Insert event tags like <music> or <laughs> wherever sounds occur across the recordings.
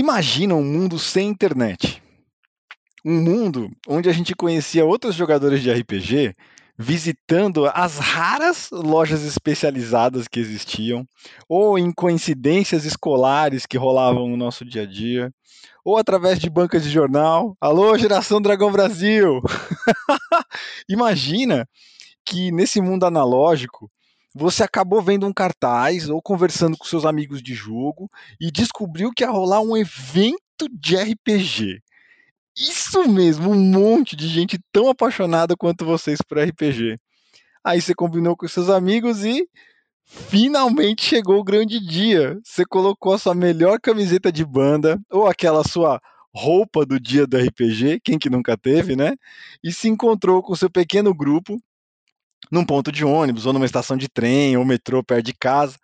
Imagina um mundo sem internet. Um mundo onde a gente conhecia outros jogadores de RPG visitando as raras lojas especializadas que existiam, ou em coincidências escolares que rolavam no nosso dia a dia, ou através de bancas de jornal. Alô, geração Dragão Brasil! <laughs> Imagina que nesse mundo analógico você acabou vendo um cartaz ou conversando com seus amigos de jogo e descobriu que ia rolar um evento de RPG. Isso mesmo, um monte de gente tão apaixonada quanto vocês por RPG. Aí você combinou com seus amigos e finalmente chegou o grande dia. Você colocou a sua melhor camiseta de banda ou aquela sua roupa do dia do RPG, quem que nunca teve, né? E se encontrou com seu pequeno grupo num ponto de ônibus, ou numa estação de trem, ou metrô perto de casa.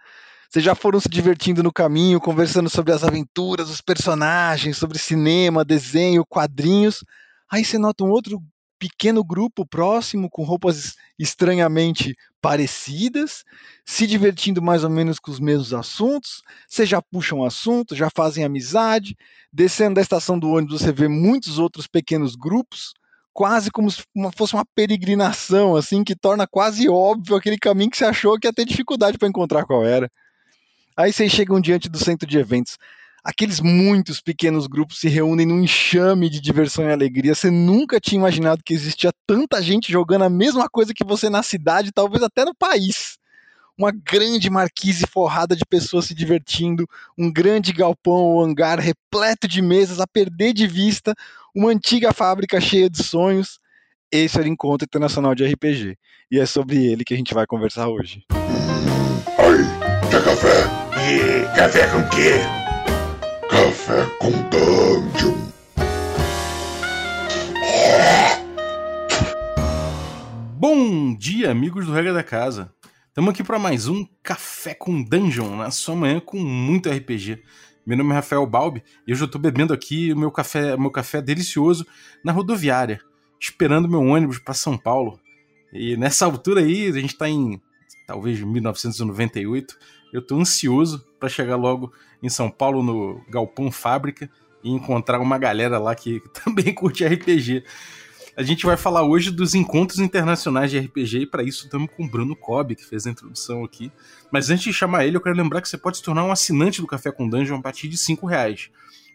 Vocês já foram se divertindo no caminho, conversando sobre as aventuras, os personagens, sobre cinema, desenho, quadrinhos. Aí você nota um outro pequeno grupo próximo, com roupas estranhamente parecidas, se divertindo mais ou menos com os mesmos assuntos. Vocês já puxam assunto, já fazem amizade. Descendo da estação do ônibus, você vê muitos outros pequenos grupos quase como se fosse uma peregrinação, assim, que torna quase óbvio aquele caminho que você achou que ia ter dificuldade para encontrar qual era. Aí vocês chegam diante do centro de eventos. Aqueles muitos pequenos grupos se reúnem num enxame de diversão e alegria. Você nunca tinha imaginado que existia tanta gente jogando a mesma coisa que você na cidade, talvez até no país uma grande marquise forrada de pessoas se divertindo, um grande galpão ou hangar repleto de mesas a perder de vista, uma antiga fábrica cheia de sonhos. Esse era o Encontro Internacional de RPG. E é sobre ele que a gente vai conversar hoje. Aí, quer café? E café com quê? Café com Dungeon. Bom dia, amigos do Regra da Casa. Estamos aqui para mais um Café com Dungeon, na sua manhã com muito RPG. Meu nome é Rafael Balbi e hoje eu estou bebendo aqui o meu café, meu café delicioso na rodoviária, esperando meu ônibus para São Paulo. E nessa altura aí, a gente está em talvez 1998, eu estou ansioso para chegar logo em São Paulo no Galpão Fábrica e encontrar uma galera lá que <laughs> também curte RPG. A gente vai falar hoje dos encontros internacionais de RPG e para isso estamos com o Bruno Cobb, que fez a introdução aqui. Mas antes de chamar ele, eu quero lembrar que você pode se tornar um assinante do Café com Dungeon a partir de 5 reais.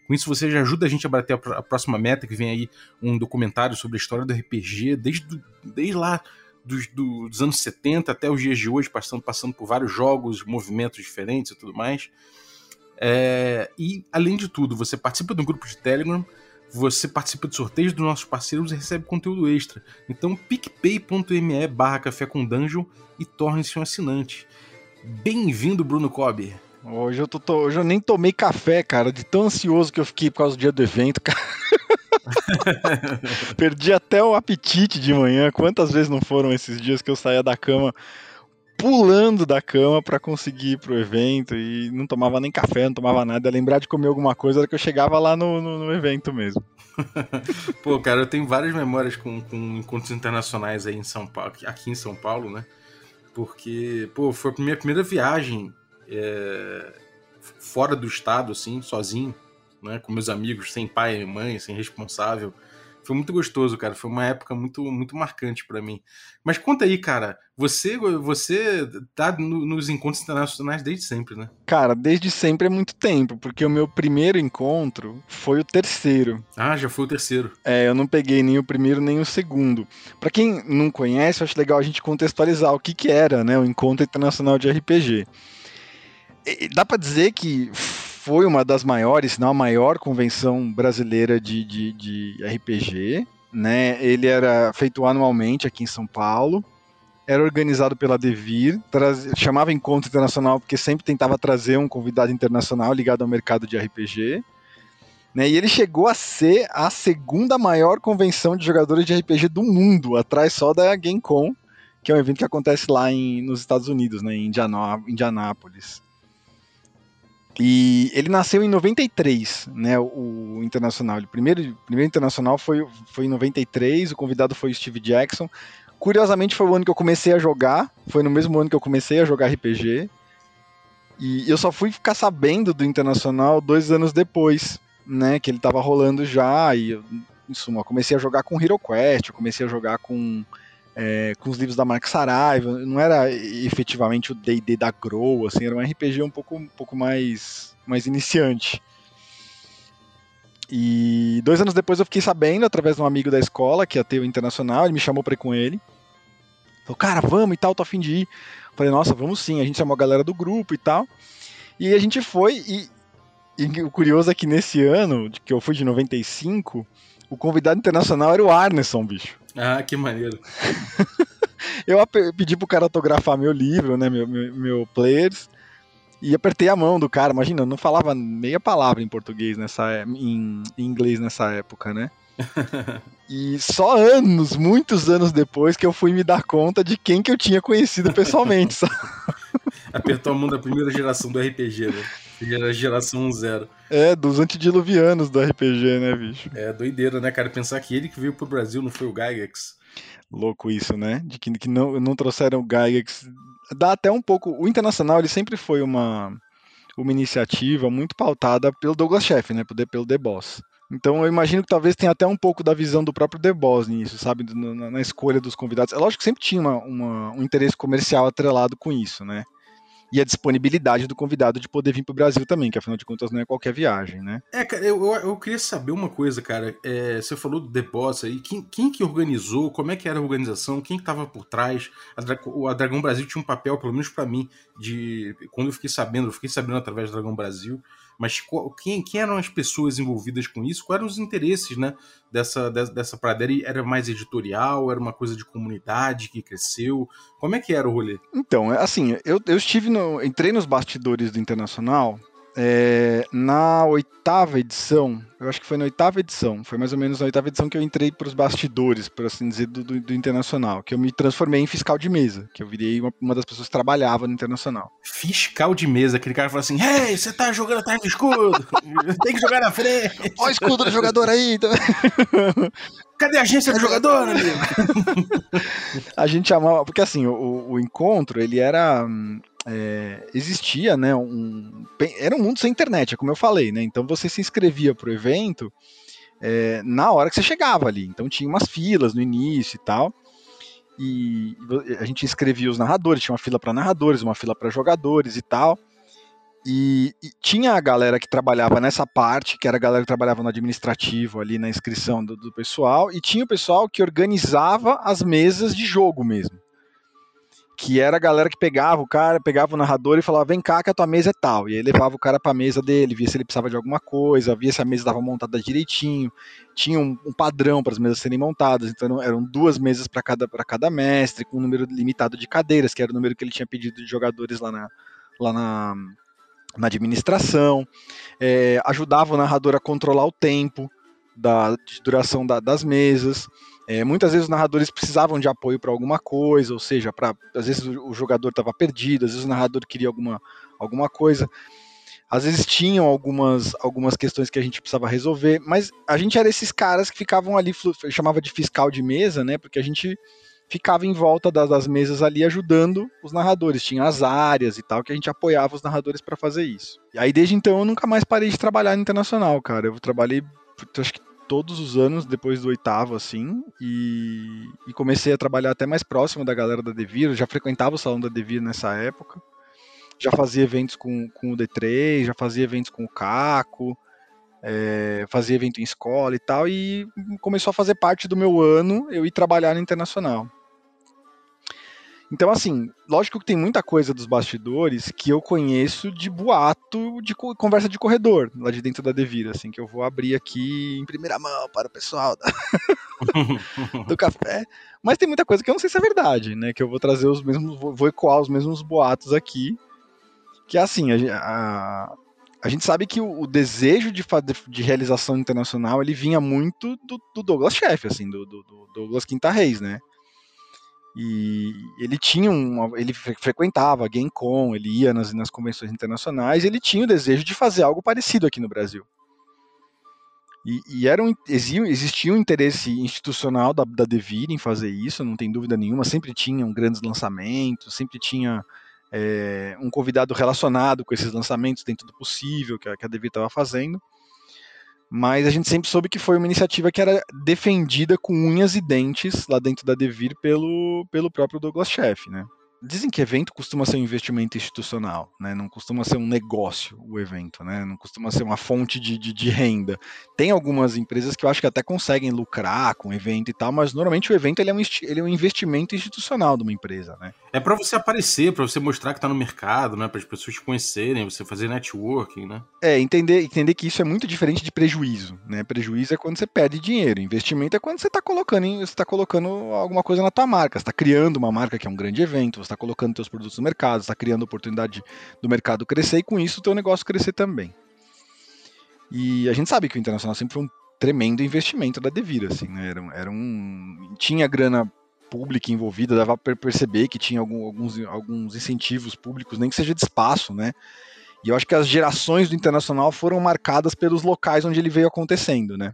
Com isso você já ajuda a gente a bater a próxima meta, que vem aí um documentário sobre a história do RPG, desde, desde lá dos, dos anos 70 até os dias de hoje, passando, passando por vários jogos, movimentos diferentes e tudo mais. É, e, além de tudo, você participa de um grupo de Telegram, você participa de sorteios dos nossos parceiros e recebe conteúdo extra. Então, picpay.me barra café com dungeon e torne-se um assinante. Bem-vindo, Bruno Cobb. Hoje eu, tô, hoje eu nem tomei café, cara, de tão ansioso que eu fiquei por causa do dia do evento, cara. <laughs> Perdi até o apetite de manhã. Quantas vezes não foram esses dias que eu saía da cama pulando da cama para conseguir ir pro evento e não tomava nem café, não tomava nada. Lembrar de comer alguma coisa era que eu chegava lá no, no, no evento mesmo. <laughs> Pô, cara, eu tenho várias memórias com, com encontros internacionais aí em São Paulo, aqui em São Paulo, né? Porque, pô, foi a minha primeira viagem é, fora do estado, assim, sozinho, né? Com meus amigos, sem pai e mãe, sem responsável. Foi muito gostoso, cara. Foi uma época muito, muito marcante para mim. Mas conta aí, cara. Você, você tá no, nos encontros internacionais desde sempre, né? Cara, desde sempre é muito tempo, porque o meu primeiro encontro foi o terceiro. Ah, já foi o terceiro. É, eu não peguei nem o primeiro nem o segundo. Para quem não conhece, eu acho legal a gente contextualizar o que que era, né, o encontro internacional de RPG. E, dá para dizer que foi uma das maiores, se não a maior convenção brasileira de, de, de RPG. Né? Ele era feito anualmente aqui em São Paulo. Era organizado pela Devir, traz, chamava Encontro Internacional porque sempre tentava trazer um convidado internacional ligado ao mercado de RPG. Né? E ele chegou a ser a segunda maior convenção de jogadores de RPG do mundo, atrás só da GameCon, que é um evento que acontece lá em, nos Estados Unidos, né? em Indianápolis. E ele nasceu em 93, né, o, Internacional. O primeiro, primeiro Internacional foi, foi em 93, o convidado foi o Steve Jackson. Curiosamente foi o ano que eu comecei a jogar, foi no mesmo ano que eu comecei a jogar RPG. E eu só fui ficar sabendo do Internacional dois anos depois, né, que ele tava rolando já, e em suma, comecei a jogar com Hero Quest, eu comecei a jogar com, é, com os livros da Mark Saraiva, não era efetivamente o D&D da Grow, assim, era um RPG um pouco, um pouco mais, mais iniciante. E dois anos depois eu fiquei sabendo, através de um amigo da escola, que ia ter o Internacional, ele me chamou pra ir com ele. Falou, cara, vamos e tal, tô a fim de ir. Falei, nossa, vamos sim. A gente chamou a galera do grupo e tal. E a gente foi, e, e o curioso é que nesse ano, que eu fui de 95, o convidado internacional era o Arneson, bicho. Ah, que maneiro. <laughs> eu pedi pro cara autografar meu livro, né, meu, meu, meu players, e apertei a mão do cara. Imagina, eu não falava meia palavra em português nessa, é, em, em inglês nessa época, né? <laughs> e só anos, muitos anos depois, que eu fui me dar conta de quem que eu tinha conhecido pessoalmente. <laughs> Apertou a mão da primeira geração do RPG, né? Era geração zero. É, dos antediluvianos do RPG, né, bicho? É, doideira, né, cara? Pensar que ele que veio pro Brasil não foi o Gygax. Louco isso, né? De que, que não, não trouxeram o Gygax. Dá até um pouco. O Internacional, ele sempre foi uma, uma iniciativa muito pautada pelo Douglas Sheff, né? Pelo The Boss. Então eu imagino que talvez tenha até um pouco da visão do próprio The Boss nisso, sabe? Na, na escolha dos convidados. É lógico que sempre tinha uma, uma, um interesse comercial atrelado com isso, né? E a disponibilidade do convidado de poder vir para o Brasil também, que afinal de contas não é qualquer viagem, né? É, cara, eu, eu, eu queria saber uma coisa, cara. É, você falou do The Boss aí, quem, quem que organizou, como é que era a organização, quem estava por trás? A, a, Dragão Brasil tinha um papel, pelo menos para mim, de quando eu fiquei sabendo, eu fiquei sabendo através do Dragão Brasil, mas quem, quem, eram as pessoas envolvidas com isso? Quais eram os interesses né, dessa, dessa, pradeira? Era mais editorial? Era uma coisa de comunidade que cresceu? Como é que era o rolê? Então, assim, eu, eu estive no, entrei nos bastidores do Internacional é, na oitava edição, eu acho que foi na oitava edição, foi mais ou menos na oitava edição que eu entrei para os bastidores, por assim dizer, do, do, do, Internacional, que eu me transformei em fiscal de mesa, que eu virei uma, uma, das pessoas que trabalhava no Internacional. Fiscal de mesa, aquele cara fala assim: Hey, você tá jogando atrás do escudo, <laughs> tem que jogar na frente. Olha o escudo do jogador aí. Então... <laughs> Cadê a agência do jogador, amigo? <laughs> a gente chamava, porque assim, o, o encontro, ele era hum, é, existia, né, um, era um mundo sem internet, é como eu falei, né, então você se inscrevia para o evento é, na hora que você chegava ali, então tinha umas filas no início e tal, e a gente inscrevia os narradores, tinha uma fila para narradores, uma fila para jogadores e tal, e, e, tinha a galera que trabalhava nessa parte, que era a galera que trabalhava no administrativo ali na inscrição do, do pessoal, e tinha o pessoal que organizava as mesas de jogo mesmo que era a galera que pegava o cara, pegava o narrador e falava, vem cá que a tua mesa é tal. E aí levava o cara pra mesa dele, via se ele precisava de alguma coisa, via se a mesa estava montada direitinho, tinha um, um padrão para as mesas serem montadas, então eram duas mesas para cada, cada mestre, com um número limitado de cadeiras, que era o número que ele tinha pedido de jogadores lá na, lá na, na administração. É, ajudava o narrador a controlar o tempo da duração da, das mesas. É, muitas vezes os narradores precisavam de apoio para alguma coisa, ou seja, para às vezes o jogador estava perdido, às vezes o narrador queria alguma, alguma coisa. Às vezes tinham algumas, algumas questões que a gente precisava resolver, mas a gente era esses caras que ficavam ali, chamava de fiscal de mesa, né? Porque a gente ficava em volta das, das mesas ali ajudando os narradores. Tinha as áreas e tal que a gente apoiava os narradores para fazer isso. E aí desde então eu nunca mais parei de trabalhar no internacional, cara. Eu trabalhei acho que todos os anos depois do oitavo, assim, e, e, comecei a trabalhar até mais próximo da galera da Devir, eu já frequentava o salão da Devir nessa época, já fazia eventos com, com o D3, já fazia eventos com o Caco, é, fazia evento em escola e tal, e começou a fazer parte do meu ano eu ir trabalhar no Internacional. Então, assim, lógico que tem muita coisa dos bastidores que eu conheço de boato de conversa de corredor, lá de dentro da Devira, assim, que eu vou abrir aqui em primeira mão para o pessoal da... <laughs> do café. Mas tem muita coisa que eu não sei se é verdade, né? Que eu vou trazer os mesmos, vou ecoar os mesmos boatos aqui. Que é assim, a, a, a gente sabe que o, o desejo de, de, realização internacional ele vinha muito do, do Douglas Chefe, assim, do, do, do Douglas Quinta Reis, né? E ele tinha um, ele frequentava GameCon, ele ia nas, nas convenções internacionais, ele tinha o desejo de fazer algo parecido aqui no Brasil. E, e era um, existia um interesse institucional da, da Devir em fazer isso, não tem dúvida nenhuma. Sempre tinham grandes lançamentos, sempre tinha é, um convidado relacionado com esses lançamentos dentro do possível que a, que a Devir estava fazendo. Mas a gente sempre soube que foi uma iniciativa que era defendida com unhas e dentes lá dentro da Devir pelo, pelo próprio Douglas Sheff, né? Dizem que evento costuma ser um investimento institucional, né? não costuma ser um negócio o evento, né? não costuma ser uma fonte de, de, de, renda. Tem algumas empresas que eu acho que até conseguem lucrar com o evento e tal, mas normalmente o evento ele é, um, ele é um investimento institucional de uma empresa. Né? É para você aparecer, para você mostrar que está no mercado, né? para as pessoas te conhecerem, você fazer networking. Né? É, entender, entender que isso é muito diferente de prejuízo. Né? Prejuízo é quando você perde dinheiro, investimento é quando você está colocando, você tá colocando alguma coisa na tua marca, você está criando uma marca que é um grande evento, você está colocando seus produtos no mercado, está criando oportunidade do mercado crescer e com isso o teu negócio crescer também. E a gente sabe que o internacional sempre foi um tremendo investimento da Devira, assim, né? Era, era um tinha grana pública envolvida, dava para perceber que tinha algum, alguns, alguns incentivos públicos, nem que seja de espaço, né? E eu acho que as gerações do internacional foram marcadas pelos locais onde ele veio acontecendo, né?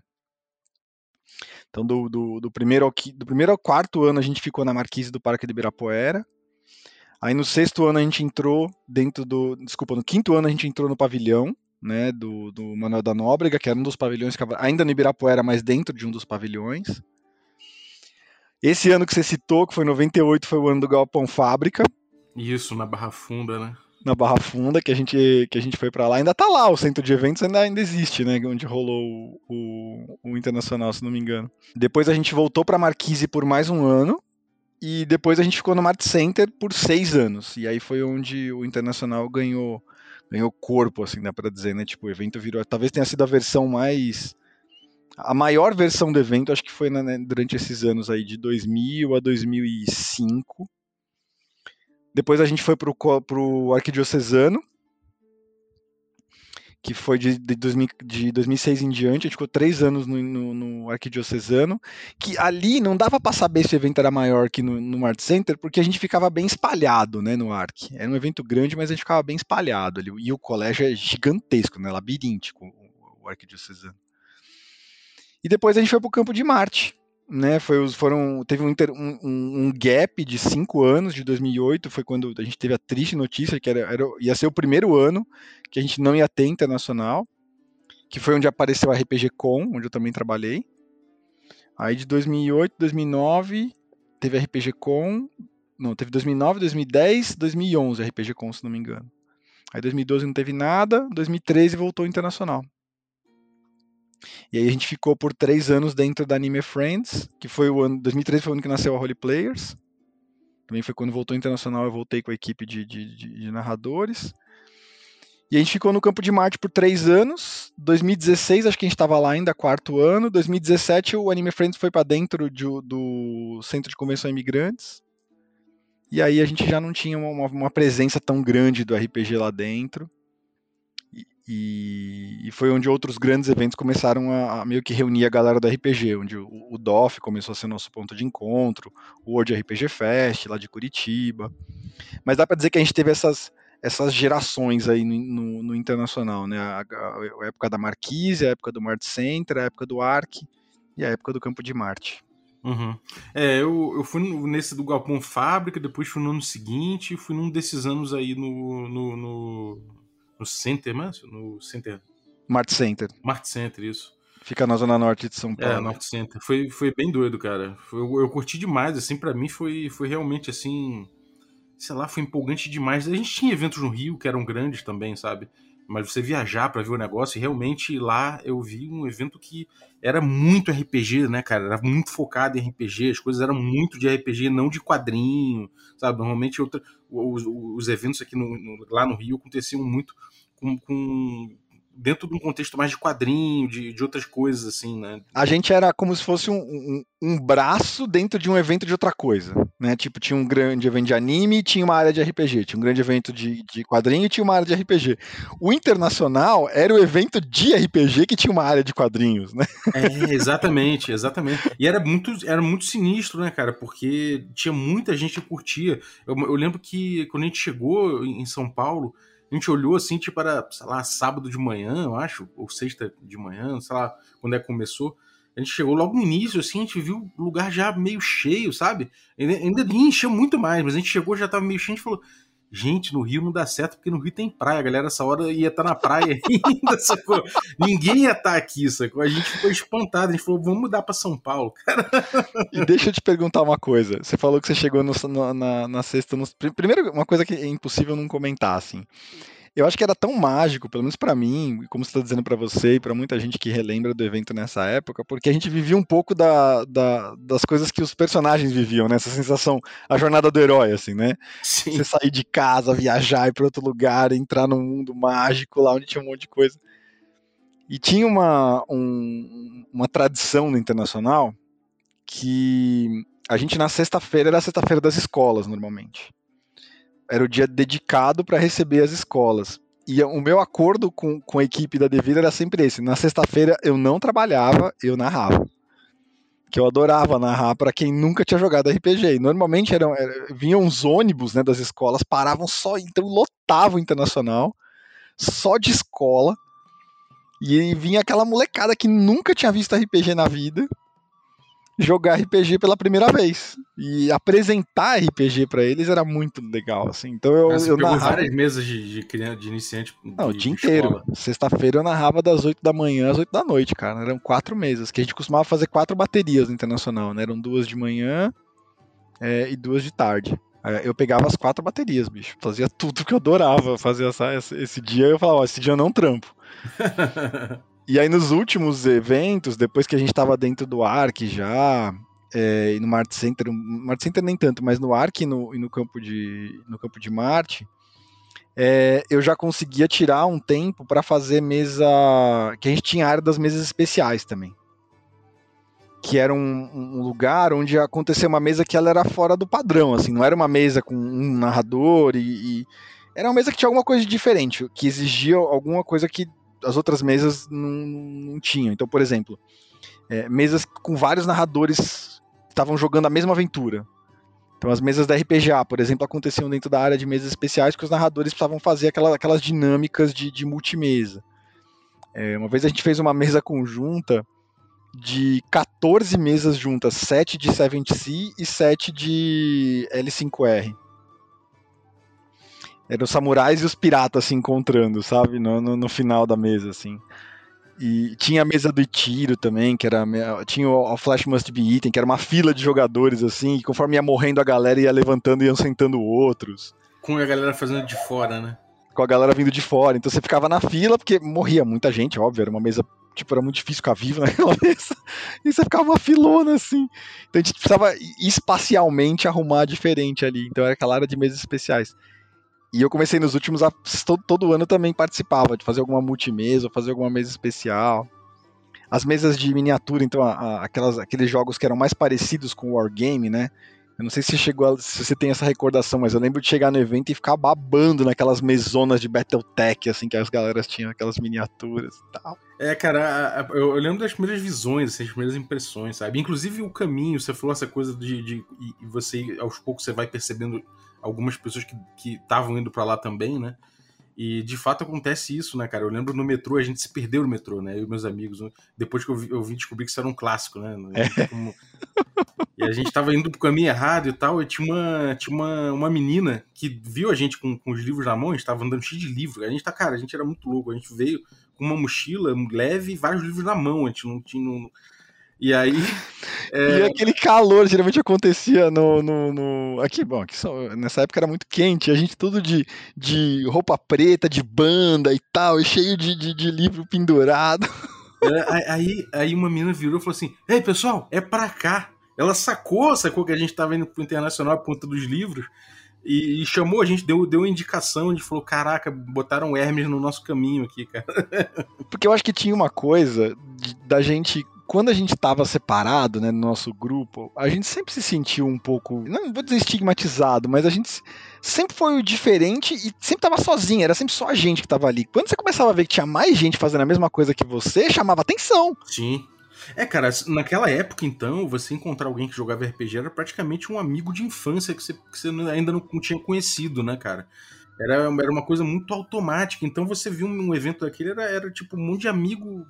Então, do, do, do, primeiro ao, do primeiro ao quarto ano, a gente ficou na Marquise do Parque de Ibirapuera. Aí no sexto ano a gente entrou dentro do. Desculpa, no quinto ano a gente entrou no pavilhão, né? Do, do Manuel da Nóbrega, que era um dos pavilhões que ainda no Ibirapuera, mas dentro de um dos pavilhões. Esse ano que você citou, que foi 98, foi o ano do Galpão Fábrica. Isso, na Barra Funda, né? Na Barra Funda, que a gente, que a gente foi para lá. Ainda tá lá, o centro de eventos ainda, ainda existe, né? Onde rolou o, o, o Internacional, se não me engano. Depois a gente voltou para Marquise por mais um ano. E depois a gente ficou no Mart Center por seis anos. E aí foi onde o Internacional ganhou ganhou corpo, assim, dá pra dizer, né? Tipo, o evento virou. Talvez tenha sido a versão mais. A maior versão do evento, acho que foi né, durante esses anos aí, de 2000 a 2005. Depois a gente foi pro, pro Arquidiocesano, que foi de, de, 2000, de 2006 em diante, a gente ficou três anos no, no, no Arquidiocesano, que ali não dava para saber se o evento era maior que no, no Art Center, porque a gente ficava bem espalhado né, no Arc. Era um evento grande, mas a gente ficava bem espalhado ali. E o colégio é gigantesco, né, labiríntico, o, o Arquidiocesano. E depois a gente foi para o Campo de Marte, né, foi, foram, teve um, um, um, gap de cinco anos, de 2008, foi quando a gente teve a triste notícia que era, era, ia ser o primeiro ano que a gente não ia ter internacional, que foi onde apareceu a RPG Com, onde eu também trabalhei. Aí de 2008, 2009, teve a RPG Com, não, teve 2009, 2010, 2011 a RPG Com, se não me engano. Aí 2012 não teve nada, 2013 voltou internacional. E aí a gente ficou por três anos dentro da Anime Friends, que foi o ano. 2013 foi o ano que nasceu a Holy Players. Também foi quando voltou internacional, eu voltei com a equipe de, de, de, narradores. E a gente ficou no Campo de Marte por três anos. 2016, acho que a gente estava lá ainda, quarto ano. 2017, o Anime Friends foi para dentro de, do Centro de Convenção Imigrantes. E aí a gente já não tinha uma, uma presença tão grande do RPG lá dentro. E, e, foi onde outros grandes eventos começaram a, a, meio que reunir a galera do RPG, onde o, o DOF começou a ser nosso ponto de encontro, o World RPG Fest, lá de Curitiba. Mas dá para dizer que a gente teve essas, essas gerações aí no, no, no internacional, né? A, a, a, época da Marquise, a época do Mart Center, a época do Arc e a época do Campo de Marte. Uhum. É, eu, eu fui nesse do Galpão Fábrica, depois fui no ano seguinte, fui num desses anos aí no, no, no no Center, mas no Center. Mart Center. Mart Center, isso. Fica na zona norte de São Paulo. É, Norte Center. Foi, foi bem doido, cara. Foi, eu, eu curti demais, assim, para mim foi, foi realmente assim. Sei lá, foi empolgante demais. A gente tinha eventos no Rio que eram grandes também, sabe? Mas você viajar para ver o negócio, e realmente lá eu vi um evento que era muito RPG, né, cara? Era muito focado em RPG, as coisas eram muito de RPG, não de quadrinho, sabe? Normalmente outra, os, os eventos aqui no, no, lá no Rio aconteciam muito com, com dentro de um contexto mais de quadrinho, de, de outras coisas, assim, né? A gente era como se fosse um, um, um, braço dentro de um evento de outra coisa, né? Tipo, tinha um grande evento de anime e tinha uma área de RPG, tinha um grande evento de, de quadrinho e tinha uma área de RPG. O internacional era o evento de RPG que tinha uma área de quadrinhos, né? É, exatamente, exatamente. E era muito, era muito sinistro, né, cara? Porque tinha muita gente que curtia. Eu, eu lembro que quando a gente chegou em São Paulo, a gente olhou assim, tipo, era, sei lá, sábado de manhã, eu acho, ou sexta de manhã, sei lá, quando é que começou. A gente chegou logo no início, assim, a gente viu o lugar já meio cheio, sabe? Ainda encheu muito mais, mas a gente chegou já tava meio cheio, a gente falou, Gente, no Rio não dá certo porque no Rio tem praia. A galera, essa hora ia estar na praia <laughs> ainda, sacou? Ninguém ia estar aqui, sacou? A gente ficou espantado. A gente falou, vamos mudar para São Paulo, cara. E deixa eu te perguntar uma coisa. Você falou que você chegou no, na, na sexta. No, primeiro, uma coisa que é impossível não comentar, assim eu acho que era tão mágico, pelo menos para mim, como você está dizendo para você e para muita gente que relembra do evento nessa época, porque a gente vivia um pouco da, da, das coisas que os personagens viviam, né? Essa sensação, a jornada do herói, assim, né? Sim. Você sair de casa, viajar, ir para outro lugar, entrar num mundo mágico lá onde tinha um monte de coisa. E tinha uma, um, uma tradição no internacional que a gente na sexta-feira era a sexta-feira das escolas, normalmente era o dia dedicado para receber as escolas. E o meu acordo com, com a equipe da Devida era sempre esse. Na sexta-feira eu não trabalhava, eu narrava. Que eu adorava narrar para quem nunca tinha jogado RPG. E normalmente eram, era, vinham os ônibus né, das escolas, paravam só, então lotava o internacional, só de escola. E vinha aquela molecada que nunca tinha visto RPG na vida, jogar RPG pela primeira vez. E apresentar RPG para eles era muito legal, assim. Então eu, Você eu narrava... várias mesas de, de, de iniciante. Não, de, o dia inteiro. Sexta-feira eu narrava das 8 da manhã às 8 da noite, cara. Eram quatro mesas, que a gente costumava fazer quatro baterias no Internacional, né? Eram duas de manhã é, e duas de tarde. Eu pegava as quatro baterias, bicho. Fazia tudo que eu adorava fazer essa, esse dia. Eu falava, ó, esse dia eu não trampo. <laughs> E aí nos últimos eventos, depois que a gente estava dentro do Ark já, é, e no Mart Center, no Mart Center nem tanto, mas no Ark e no, e no, campo, de, no campo de Marte, é, eu já conseguia tirar um tempo para fazer mesa. Que a gente tinha a área das mesas especiais também. Que era um, um, lugar onde acontecia uma mesa que ela era fora do padrão, assim, não era uma mesa com um narrador e, e era uma mesa que tinha alguma coisa diferente, que exigia alguma coisa que as outras mesas não, não tinham. Então, por exemplo, é, mesas com vários narradores estavam jogando a mesma aventura. Então, as mesas da RPGA, por exemplo, aconteciam dentro da área de mesas especiais que os narradores precisavam fazer aquelas, aquelas dinâmicas de, de multimesa. É, uma vez a gente fez uma mesa conjunta de 14 mesas juntas, 7 de 7C e 7 de L5R. Eram os samurais e os piratas se encontrando, sabe? No, no, no, final da mesa, assim. E tinha a mesa do tiro também, que era. Tinha o Flash Must Be Eaten, que era uma fila de jogadores, assim, e conforme ia morrendo a galera, ia levantando e iam sentando outros. Com a galera fazendo de fora, né? Com a galera vindo de fora. Então você ficava na fila, porque morria muita gente, óbvio, era uma mesa tipo, era muito difícil ficar vivo <laughs> naquela mesa. E você ficava uma filona, assim. Então a gente precisava espacialmente arrumar diferente ali. Então era aquela área de mesas especiais. E eu comecei nos últimos, todo, todo ano também participava de fazer alguma multimesa ou fazer alguma mesa especial. As mesas de miniatura, então, a, a, aquelas, aqueles jogos que eram mais parecidos com o Wargame, né? Eu não sei se, chegou a, se você tem essa recordação, mas eu lembro de chegar no evento e ficar babando naquelas mesonas de Battletech, assim, que as galeras tinham, aquelas miniaturas e tal. É, cara, eu, lembro das primeiras visões, assim, as primeiras impressões, sabe? Inclusive o caminho, você falou essa coisa de, de, de você, aos poucos, você vai percebendo algumas pessoas que estavam indo para lá também, né? E de fato acontece isso, né, cara? Eu lembro no metrô, a gente se perdeu no metrô, né? Eu e meus amigos. Depois que eu, vi, eu vim descobrir que isso era um clássico, né? É. Como... E a gente tava indo pro caminho errado e tal, e tinha uma, tinha uma, uma menina que viu a gente com, com os livros na mão, a gente tava andando cheio de livros. A gente tá, cara, a gente era muito louco. A gente veio com uma mochila leve e vários livros na mão. A gente não tinha. Não, e aí. É... E aquele calor geralmente acontecia no. no, no... Aqui, bom, aqui só... nessa época era muito quente, a gente tudo de, de roupa preta, de banda e tal, e cheio de, de, de livro pendurado. <laughs> É, aí, aí uma menina virou e falou assim: Ei, pessoal, é pra cá. Ela sacou, sacou que a gente tava indo pro Internacional a ponta dos livros. E, e, chamou a gente, deu, deu uma indicação, a gente falou: caraca, botaram Hermes no nosso caminho aqui, cara. <laughs> Porque eu acho que tinha uma coisa de, da gente quando a gente estava separado, né, no nosso grupo, a gente sempre se sentiu um pouco, não vou dizer estigmatizado, mas a gente sempre foi o diferente e sempre estava sozinho, era sempre só a gente que estava ali. Quando você começava a ver que tinha mais gente fazendo a mesma coisa que você, chamava atenção. Sim. É, cara, naquela época, então, você encontrar alguém que jogava RPG era praticamente um amigo de infância que você, que você ainda não tinha conhecido, né, cara? Era, era uma coisa muito automática. Então você viu um evento daquele, era, era tipo um monte de amigo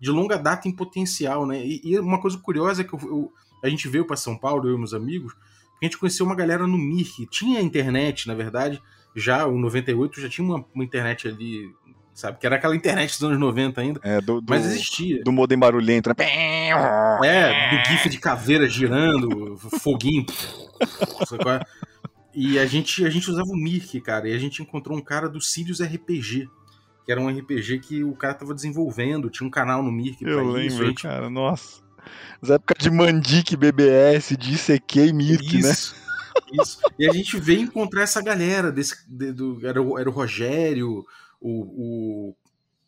de longa data em potencial, né? E, e uma coisa curiosa é que eu, eu, a gente veio para São Paulo, eu e meus amigos, a gente conheceu uma galera no Mir, tinha internet, na verdade, já, o 98 já tinha uma, uma internet ali, sabe? Que era aquela internet dos anos 90 ainda. É, do, do, Mas existia. do modem barulhento, né? É, do GIF de caveira girando, foguinho. é? E a gente, a gente usava o Mirk, cara, e a gente encontrou um cara do Sirius RPG, que era um RPG que o cara tava desenvolvendo, tinha um canal no Mirk pra Eu lembro, gente- cara, nossa. As épocas de Mandic, BBS, de ICQ e Mirk, né? Isso, isso. E a gente veio encontrar essa galera desse. de- do, era, o, era o Rogério, o, o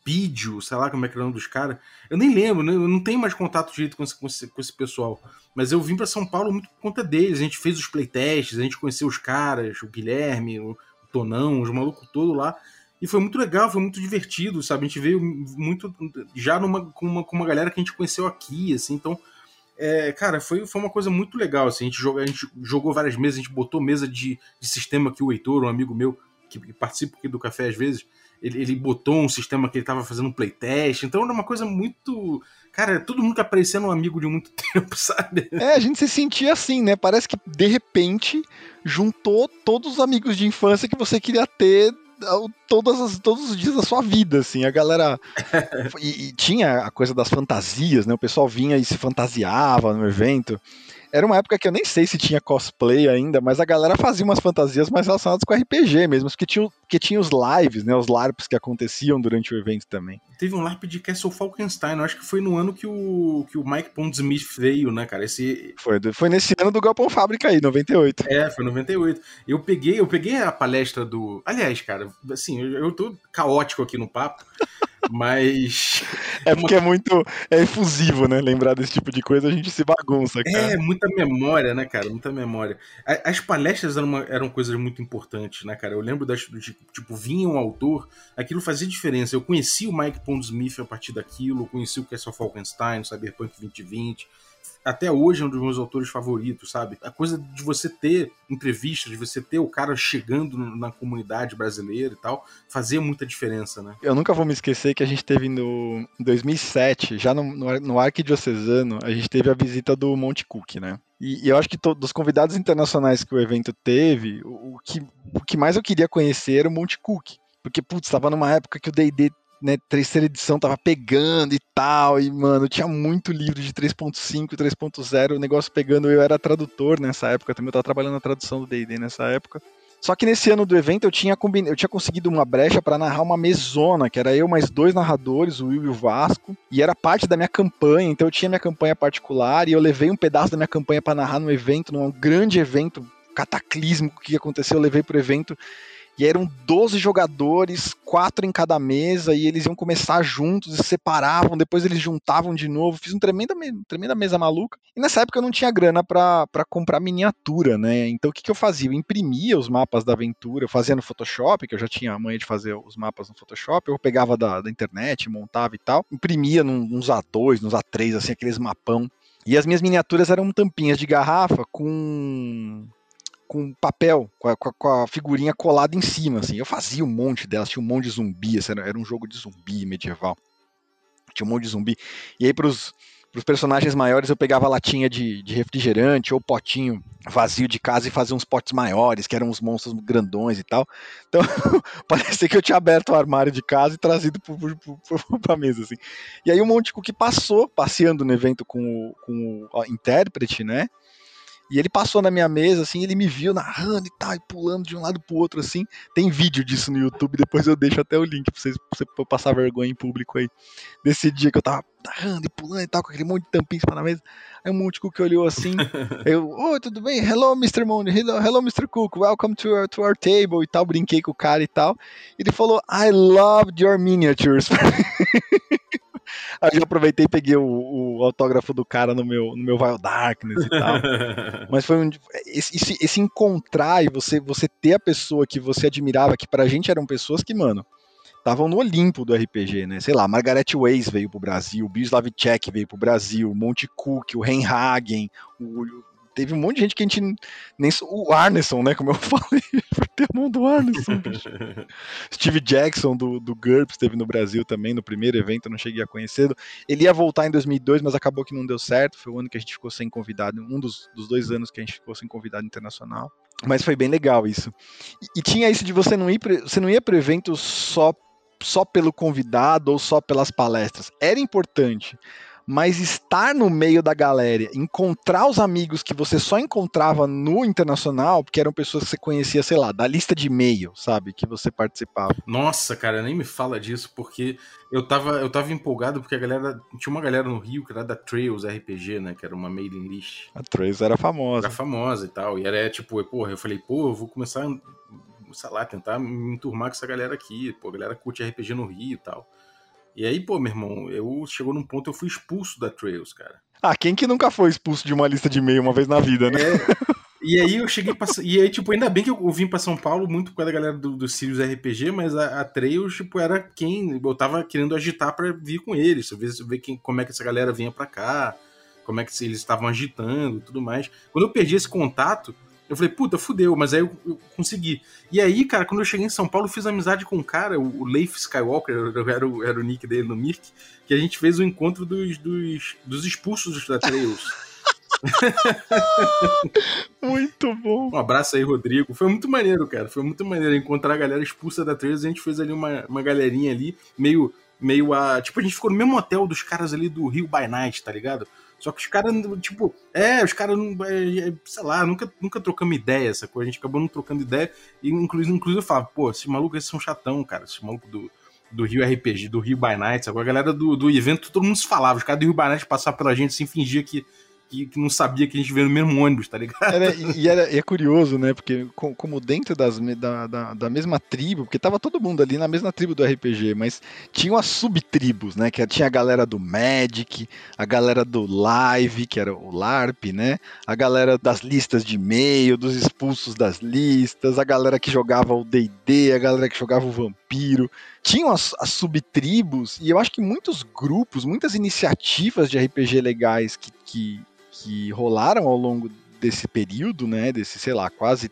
Pídio, sei lá como é que era o nome dos caras. Eu nem lembro, né? eu não tenho mais contato direito com esse, com esse, com esse pessoal. Mas eu vim pra São Paulo muito por conta deles. A gente fez os playtests, a gente conheceu os caras, o Guilherme, o, o Tonão, os malucos todos lá. E foi muito legal, foi muito divertido, sabe? A gente veio muito já numa, com, uma, com uma galera que a gente conheceu aqui, assim, então é, cara, foi, foi uma coisa muito legal. Assim, a, gente jogou, a gente jogou várias mesas, a gente botou mesa de, de sistema que o Heitor, um amigo meu, que, que participa aqui do café às vezes, ele, ele botou um sistema que ele tava fazendo um playtest. Então era uma coisa muito. Cara, todo mundo que aparecendo um amigo de muito <laughs> tempo, sabe? É, a gente se sentia assim, né? Parece que de repente juntou todos os amigos de infância que você queria ter todas as- todos os dias da sua vida, assim. A galera. <laughs> E, e tinha a coisa das fantasias, né? O pessoal vinha e se fantasiava no evento. Era uma época que eu nem sei se tinha cosplay ainda, mas a galera fazia umas fantasias mais relacionadas com RPG mesmo, porque tinha, porque tinha os lives, né? Os LARPs que aconteciam durante o evento também. Teve um LARP de Castle Falkenstein, eu acho que foi no ano que o, que o Mike Pondsmith veio, né, cara? Esse, Foi, foi nesse ano do Galpão Fábrica aí, 98. É, foi 98. Eu peguei, eu peguei a palestra do. Aliás, cara, assim, eu, eu tô caótico aqui no papo, mas. É porque é muito é efusivo, né? Lembrar desse tipo de coisa, a gente se bagunça, cara. É, muita memória, né, cara? Muita memória. As palestras eram, uma- eram coisas muito importantes, né, cara? Eu lembro das. Tipo, tipo, vinha um autor, aquilo fazia diferença. Eu conheci o Mike Pondsmith a partir daquilo, eu conheci o Castle Falkenstein, o Cyberpunk 2020. Até hoje é um dos meus autores favoritos, sabe? A coisa de você ter entrevistas, de você ter o cara chegando na comunidade brasileira e tal, fazia muita diferença, né? Eu nunca vou me esquecer que a gente teve no em 2007, já no, no, no Arquidiocesano, a gente teve a visita do Monte Cook, né? E, eu acho que dos convidados internacionais que o evento teve, o, o que, o que mais eu queria conhecer era o Monte Cook. Porque, putz, tava numa época que o D&D, né, terceira edição tava pegando e tal, e, mano, tinha muito livro de 3.5, 3.0, o negócio pegando, eu era tradutor nessa época também, eu tava trabalhando na tradução do D&D nessa época. Só que nesse ano do evento eu tinha, combin... eu tinha conseguido uma brecha para narrar uma mesona, que era eu mais dois narradores, o Will e o Vasco, e era parte da minha campanha, então eu tinha minha campanha particular e eu levei um pedaço da minha campanha para narrar num evento, num grande evento cataclísmico que aconteceu, eu levei pro evento e eram 12 jogadores, quatro em cada mesa, e eles iam começar juntos, e se separavam, depois eles juntavam de novo. Fiz uma tremenda, me- tremenda mesa maluca. E nessa época eu não tinha grana pra comprar miniatura, né? Então o que, que eu fazia? Eu imprimia os mapas da aventura, eu fazia no Photoshop, que eu já tinha a manha de fazer os mapas no Photoshop, eu pegava da, da internet, montava e tal, imprimia num- nos A2, nos A3, assim, aqueles mapão. E as minhas miniaturas eram tampinhas de garrafa com com papel, com a, com a- figurinha colada em cima, assim. Eu fazia um monte delas, tinha um monte de zumbi, esse era, um jogo de zumbi medieval. Tinha um monte de zumbi. E aí pros, pros personagens maiores eu pegava latinha de, de refrigerante ou potinho vazio de casa e fazia uns potes maiores, que eram uns monstros grandões e tal. Então, <laughs> parecia que eu tinha aberto o armário de casa e trazido pro, pro, pro, <laughs> pra mesa, assim. E aí o Monte que passou, passeando no evento com com o intérprete, né? E ele passou na minha mesa, assim, ele me viu narrando e tal, e pulando de um lado pro outro, assim. Tem vídeo disso no YouTube, depois eu deixo até o link pra vocês pra você passar vergonha em público aí. Desse dia que eu tava narrando e pulando e tal, com aquele monte de tampinha em cima da mesa. Aí o Monte Cook olhou assim, <laughs> eu, oi, tudo bem? Hello, Mr. Monte, hello, hello, Mr. Cook, welcome to our, to our table e tal, brinquei com o cara e tal. Ele falou, I loved your miniatures. <laughs> Aí eu aproveitei e peguei o, o autógrafo do cara no meu, no meu Wild Darkness e tal. <laughs> Mas foi um. Esse, esse, encontrar e você, você ter a pessoa que você admirava, que pra gente eram pessoas que, mano, estavam no Olimpo do RPG, né? Sei lá, Margaret Weiss veio pro Brasil, Bislav Czech veio pro Brasil, Monte Cook, o Reinhagen, o, teve um monte de gente que a gente nem. O Arneson, né? Como eu <laughs> falei, a mão do Arneson, bicho. <laughs> Steve Jackson do, do GURPS esteve no Brasil também, no primeiro evento, não cheguei a conhecer. Ele ia voltar em 2002, mas acabou que não deu certo. Foi o ano que a gente ficou sem convidado, um dos, dos dois anos que a gente ficou sem convidado internacional. Mas foi bem legal isso. E, e tinha isso de você não ir, pre- você não ia para evento só só pelo convidado ou só pelas palestras. Era importante, mas estar no meio da galera, encontrar os amigos que você só encontrava no internacional, porque eram pessoas que você conhecia, sei lá, da lista de e-mail, sabe, que você participava. Nossa, cara, nem me fala disso, porque eu tava, eu tava empolgado porque a galera. Tinha uma galera no Rio que era da Trails RPG, né? Que era uma mailing list. A Trace era famosa. Era famosa e tal. E era tipo, porra, eu falei, pô, eu vou começar, sei lá, tentar me enturmar com essa galera aqui. Pô, a galera curte RPG no Rio e tal. E aí, pô, meu irmão, eu chegou num ponto eu fui expulso da Trails, cara. Ah, quem que nunca foi expulso de uma lista de e-mail uma vez na vida, né? É. E aí eu cheguei pra. E aí, tipo, ainda bem que eu vim pra São Paulo muito causa da galera do, do Sirius RPG, mas a, a Trails, tipo, era quem eu tava querendo agitar pra vir com eles. Ver, ver quem, como é que essa galera vinha pra cá, como é que eles estavam agitando e tudo mais. Quando eu perdi esse contato, eu falei, puta, fudeu, mas aí eu, eu, consegui. E aí, cara, quando eu cheguei em São Paulo, eu fiz amizade com um cara, o, o Leif Skywalker, era, o, era o nick dele no Mirk, que a gente fez o encontro dos, dos, dos expulsos da Trails. <laughs> muito bom. Um abraço aí, Rodrigo. Foi muito maneiro, cara. Foi muito maneiro encontrar a galera expulsa da Trails. A gente fez ali uma, uma galerinha ali, meio, meio a. Tipo, a gente ficou no mesmo hotel dos caras ali do Rio by Night, tá ligado? Só que os caras, tipo, é, os caras, é, sei lá, nunca, nunca trocamos ideia, essa coisa. A gente acabou não trocando ideia. E inclusive, inclusive eu falava, pô, esses malucos esses são chatão, cara. Esses malucos do, do Rio RPG, do Rio by Night. Agora a galera do, do evento, todo mundo se falava. Os caras do Rio by Night passavam pela gente assim, fingia que que, que, não sabia que a gente veio no mesmo ônibus, tá ligado? Era, e, era, é curioso, né? Porque com, como dentro das, da, da, da, mesma tribo, porque tava todo mundo ali na mesma tribo do RPG, mas tinham as subtribos, né? Que tinha a galera do Magic, a galera do Live, que era o LARP, né? A galera das listas de e-mail, dos expulsos das listas, a galera que jogava o D&D, a galera que jogava o Vampiro. Tinham as, as subtribos, e eu acho que muitos grupos, muitas iniciativas de RPG legais que, que que rolaram ao longo desse período, né, desse, sei lá, quase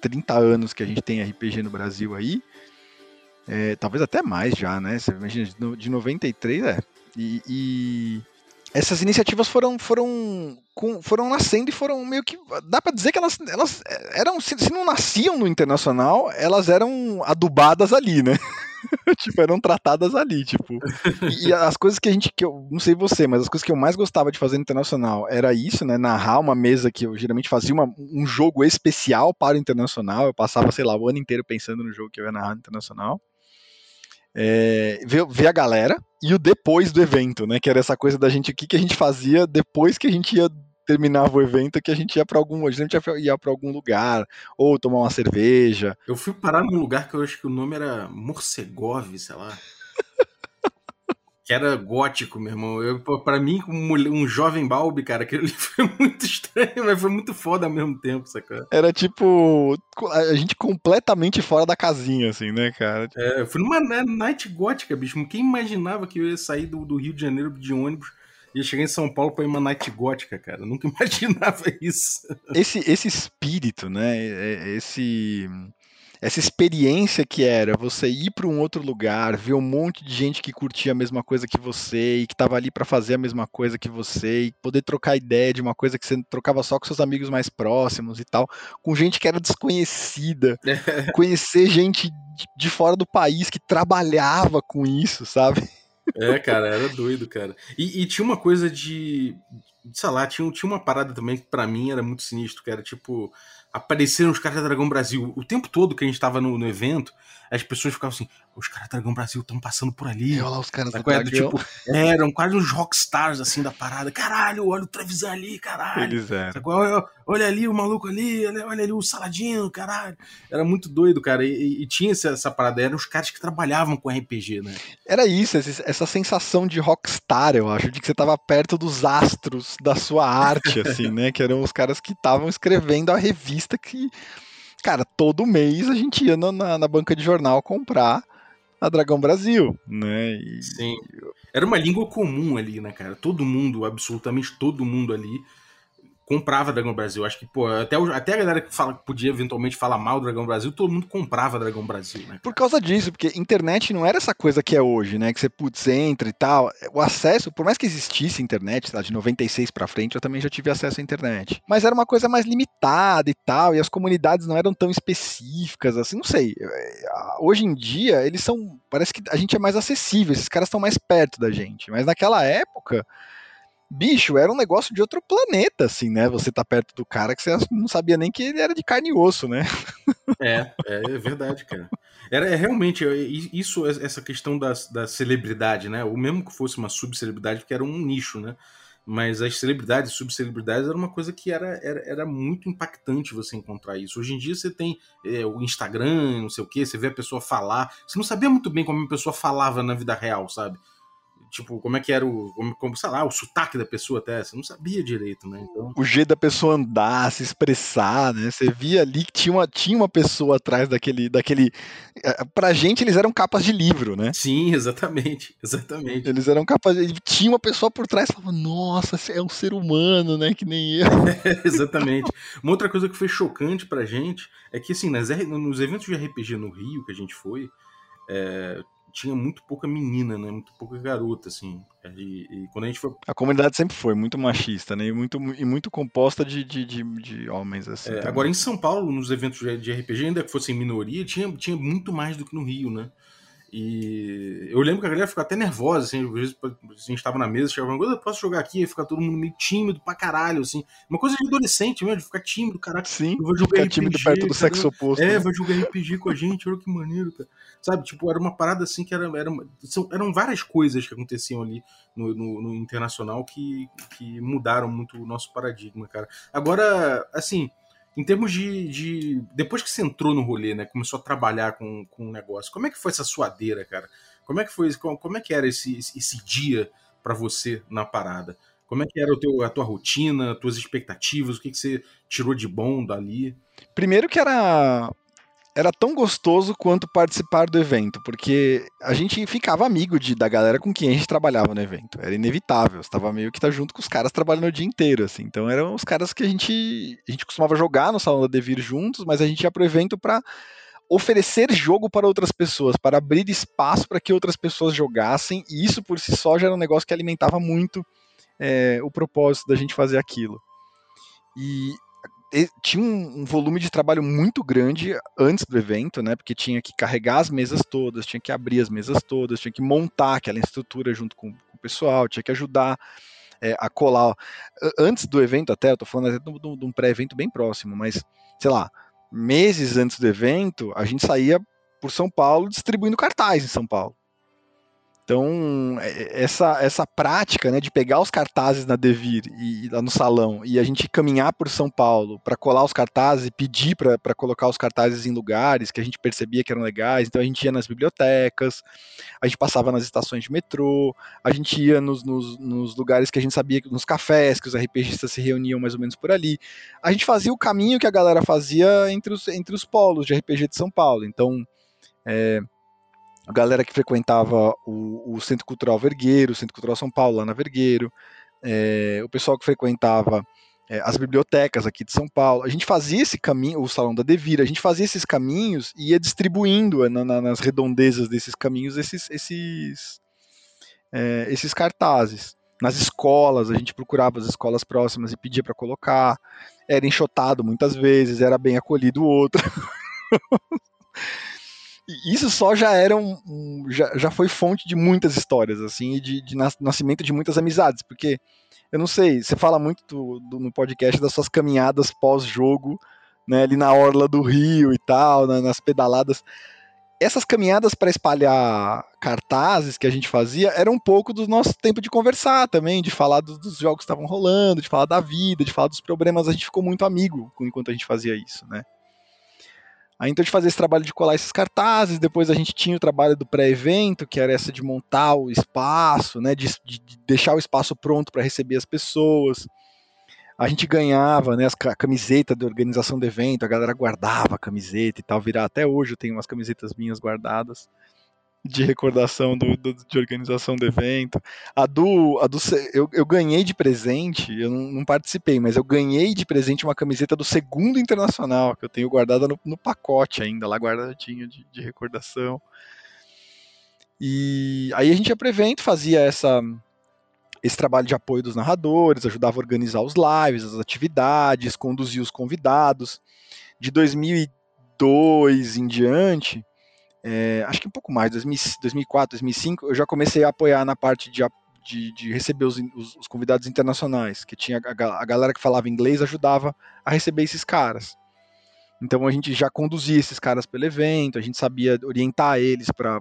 30 anos que a gente tem RPG no Brasil aí, é, talvez até mais já, né, você imagina, de 93, é, e, e essas iniciativas foram, foram, foram nascendo e foram meio que, dá para dizer que elas, elas eram, se, se não nasciam no internacional, elas eram adubadas ali, né, <laughs> tipo, eram tratadas ali, tipo. E, as coisas que a gente, que eu não sei você, mas as coisas que eu mais gostava de fazer no internacional era isso, né? Narrar uma mesa que eu geralmente fazia uma, um jogo especial para o internacional. Eu passava, sei lá, o ano inteiro pensando no jogo que eu ia narrar no internacional. É, ver, ver a galera e o depois do evento, né? Que era essa coisa da gente, o que, que a gente fazia depois que a gente ia terminava o evento que a gente ia para algum, a gente ia para algum lugar ou tomar uma cerveja. Eu fui parar num lugar que eu acho que o nome era Morcegov, sei lá. <laughs> que era gótico, meu irmão. Eu, pra mim, um, um jovem Balbi, cara, aquele <laughs> foi muito estranho, mas foi muito foda ao mesmo tempo, sacou? Era tipo. A gente completamente fora da casinha, assim, né, cara? É, eu fui numa night gótica, bicho. Quem imaginava que eu ia sair do, do Rio de Janeiro de ônibus ia chegar em São Paulo para ir uma night gótica, cara. Eu nunca <laughs> imaginava isso. Esse, esse espírito, né? Esse, essa experiência que era você ir para um outro lugar, ver um monte de gente que curtia a mesma coisa que você e que estava ali para fazer a mesma coisa que você e poder trocar ideia de uma coisa que você trocava só com seus amigos mais próximos e tal, com gente que era desconhecida, <laughs> conhecer gente de fora do país que trabalhava com isso, sabe? É, cara, era doido, cara. E, e, tinha uma coisa de. Sei lá, tinha, tinha uma parada também que pra mim era muito sinistro, que era tipo. Apareceram os caras da Dragão Brasil. O tempo todo que a gente tava no, no evento, as pessoas ficavam assim: os caras da Dragão Brasil estão passando por ali. E olha lá os caras do Dragão. Tipo, eram quase uns rockstars assim da parada. Caralho, olha o Trevisan ali, caralho. Eles eram. Olha, olha, ali o maluco ali, olha, olha, ali o Saladino, caralho. Era muito doido, cara. E, e tinha essa, essa, parada. Eram os caras que trabalhavam com RPG, né? Era isso, essa sensação de rockstar, eu acho, de que você tava perto dos astros da sua arte, assim, né? Que eram os caras que estavam escrevendo a revista que cara, todo mês a gente ia na, na banca de jornal comprar a Dragão Brasil, né? E... Sim. Era uma língua comum ali, né, cara? Todo mundo, absolutamente todo mundo ali comprava Dragão Brasil. Acho que, pô, até, até a galera que fala, podia eventualmente falar mal do Dragão Brasil, todo mundo comprava Dragão Brasil, né? Por causa disso, porque internet não era essa coisa que é hoje, né? Que você, putz, entra e tal. O acesso, por mais que existisse internet, lá de 96 para frente, eu também já tive acesso à internet. Mas era uma coisa mais limitada e tal, e as comunidades não eram tão específicas, assim, não sei. É, hoje em dia, eles são. Parece que a gente é mais acessível, esses caras estão mais perto da gente. Mas naquela época bicho, era um negócio de outro planeta, assim, né? Você tá perto do cara que você não sabia nem que ele era de carne e osso, né? É, é, é verdade, cara. Era é, realmente isso, essa questão da, da celebridade, né? O mesmo que fosse uma subcelebridade, porque era um nicho, né? Mas as celebridades, subcelebridades, era uma coisa que era, era, era muito impactante você encontrar isso. Hoje em dia você tem é, o Instagram, não sei o que, você vê a pessoa falar. Você não sabia muito bem como a pessoa falava na vida real, sabe? Tipo, como é que era o, como, como, sei lá, o sotaque da pessoa até, você não sabia direito, né? Então... O jeito da pessoa andar, se expressar, né? Você via ali que tinha uma, tinha uma pessoa atrás daquele, daquele... Eh, pra gente, eles eram capas de livro, né? Sim, exatamente, <laughs> exatamente. Eles eram capas de... Tinha uma pessoa por trás, falava, nossa, é um ser humano, né? Que nem eu. <laughs> exatamente. Uma outra coisa que foi chocante pra gente é que, assim, nas, nos eventos de RPG no Rio que a gente foi, é, tinha muito pouca menina, né? Muito pouca garota, assim. E, e, quando a gente foi. A comunidade sempre foi muito machista, né? E muito, e muito composta de, de, de, de homens, assim. É, agora, em São Paulo, nos eventos de RPG, ainda que fossem minoria, tinha, tinha muito mais do que no Rio, né? E eu lembro que a galera ficou até nervosa, assim, às vezes a gente tava na mesa, chegava uma coisa, posso jogar aqui, e ficar todo mundo meio tímido pra caralho, assim. Uma coisa de adolescente mesmo, de ficar tímido, caralho. Sim, eu vou jogar RPG, tímido perto do sexo oposto. É, né? vai jogar RPG com a gente, olha que maneiro, cara. Sabe, tipo, era uma parada assim que era, era são, eram várias coisas que aconteciam ali no, no, no internacional que, que mudaram muito o nosso paradigma, cara. Agora, assim, em termos de, de, Depois que você entrou no rolê, né? Começou a trabalhar com, com o negócio, como é que foi essa suadeira, cara? Como é que foi. Como é que era esse, esse dia para você na parada? Como é que era o teu, a tua rotina, as tuas expectativas, o que, que você tirou de bom dali? Primeiro que era era tão gostoso quanto participar do evento, porque a gente ficava amigo de, da galera com quem a gente trabalhava no evento. Era inevitável, estava meio que tá junto com os caras trabalhando o dia inteiro, assim. Então eram os caras que a gente a gente costumava jogar no salão da Devir juntos, mas a gente ia pro evento para oferecer jogo para outras pessoas, para abrir espaço para que outras pessoas jogassem, e isso por si só já era um negócio que alimentava muito é, o propósito da gente fazer aquilo. E tinha um, um, volume de trabalho muito grande antes do evento, né? Porque tinha que carregar as mesas todas, tinha que abrir as mesas todas, tinha que montar aquela estrutura junto com, com o pessoal, tinha que ajudar é, a colar. Antes do evento, até, eu tô falando até de, de um pré-evento bem próximo, mas, sei lá, meses antes do evento, a gente saía por São Paulo distribuindo cartaz em São Paulo. Então, é, essa, essa prática né, de pegar os cartazes na Devir e, lá no salão e a gente caminhar por São Paulo para colar os cartazes e pedir para colocar os cartazes em lugares que a gente percebia que eram legais. Então, a gente ia nas bibliotecas, a gente passava nas estações de metrô, a gente ia nos, nos, nos lugares que a gente sabia, nos cafés, que os RPGistas se reuniam mais ou menos por ali. A gente fazia o caminho que a galera fazia entre os, entre os polos de RPG de São Paulo. Então, é, a galera que frequentava o, o, Centro Cultural Vergueiro, o Centro Cultural São Paulo, lá na Vergueiro, é, o pessoal que frequentava é, as bibliotecas aqui de São Paulo. A gente fazia esse caminho, o Salão da Devira, a gente fazia esses caminhos e ia distribuindo na, na, nas redondezas desses caminhos esses, esses, é, esses cartazes. Nas escolas, a gente procurava as escolas próximas e pedia para colocar. Era enxotado muitas vezes, era bem acolhido o outro. <laughs> isso só já era um, um, já, já foi fonte de muitas histórias assim e de, de, nascimento de muitas amizades porque eu não sei você fala muito do, do, no podcast das suas caminhadas pós jogo né ali na orla do Rio e tal nas pedaladas essas caminhadas para espalhar cartazes que a gente fazia era um pouco do nosso tempo de conversar também, de falar dos jogos que estavam rolando, de falar da vida, de falar dos problemas. A gente ficou muito amigo enquanto a gente fazia isso, né? Aí então de fazer esse trabalho de colar esses cartazes, depois a gente tinha o trabalho do pré-evento, que era essa de montar o espaço, né, de, de deixar o espaço pronto para receber as pessoas. A gente ganhava, né, as camisetas da organização do evento, a galera guardava a camiseta e tal, virar até hoje eu tenho umas camisetas minhas guardadas. De recordação do, do- de organização do evento. A do. A do eu, eu ganhei de presente, eu não, não participei, mas eu ganhei de presente uma camiseta do segundo internacional, que eu tenho guardada no, no pacote ainda, lá guardadinha de, de recordação. E aí a gente ia pro evento, fazia essa, esse trabalho de apoio dos narradores, ajudava a organizar os lives, as atividades, conduzia os convidados. De 2002 em diante, é, acho que um pouco mais, 2000 2004, 2005, eu já comecei a apoiar na parte de, de, de receber os, os- os convidados internacionais, que tinha a, a galera que falava inglês ajudava a receber esses caras. Então a gente já conduzia esses caras pelo evento, a gente sabia orientar eles para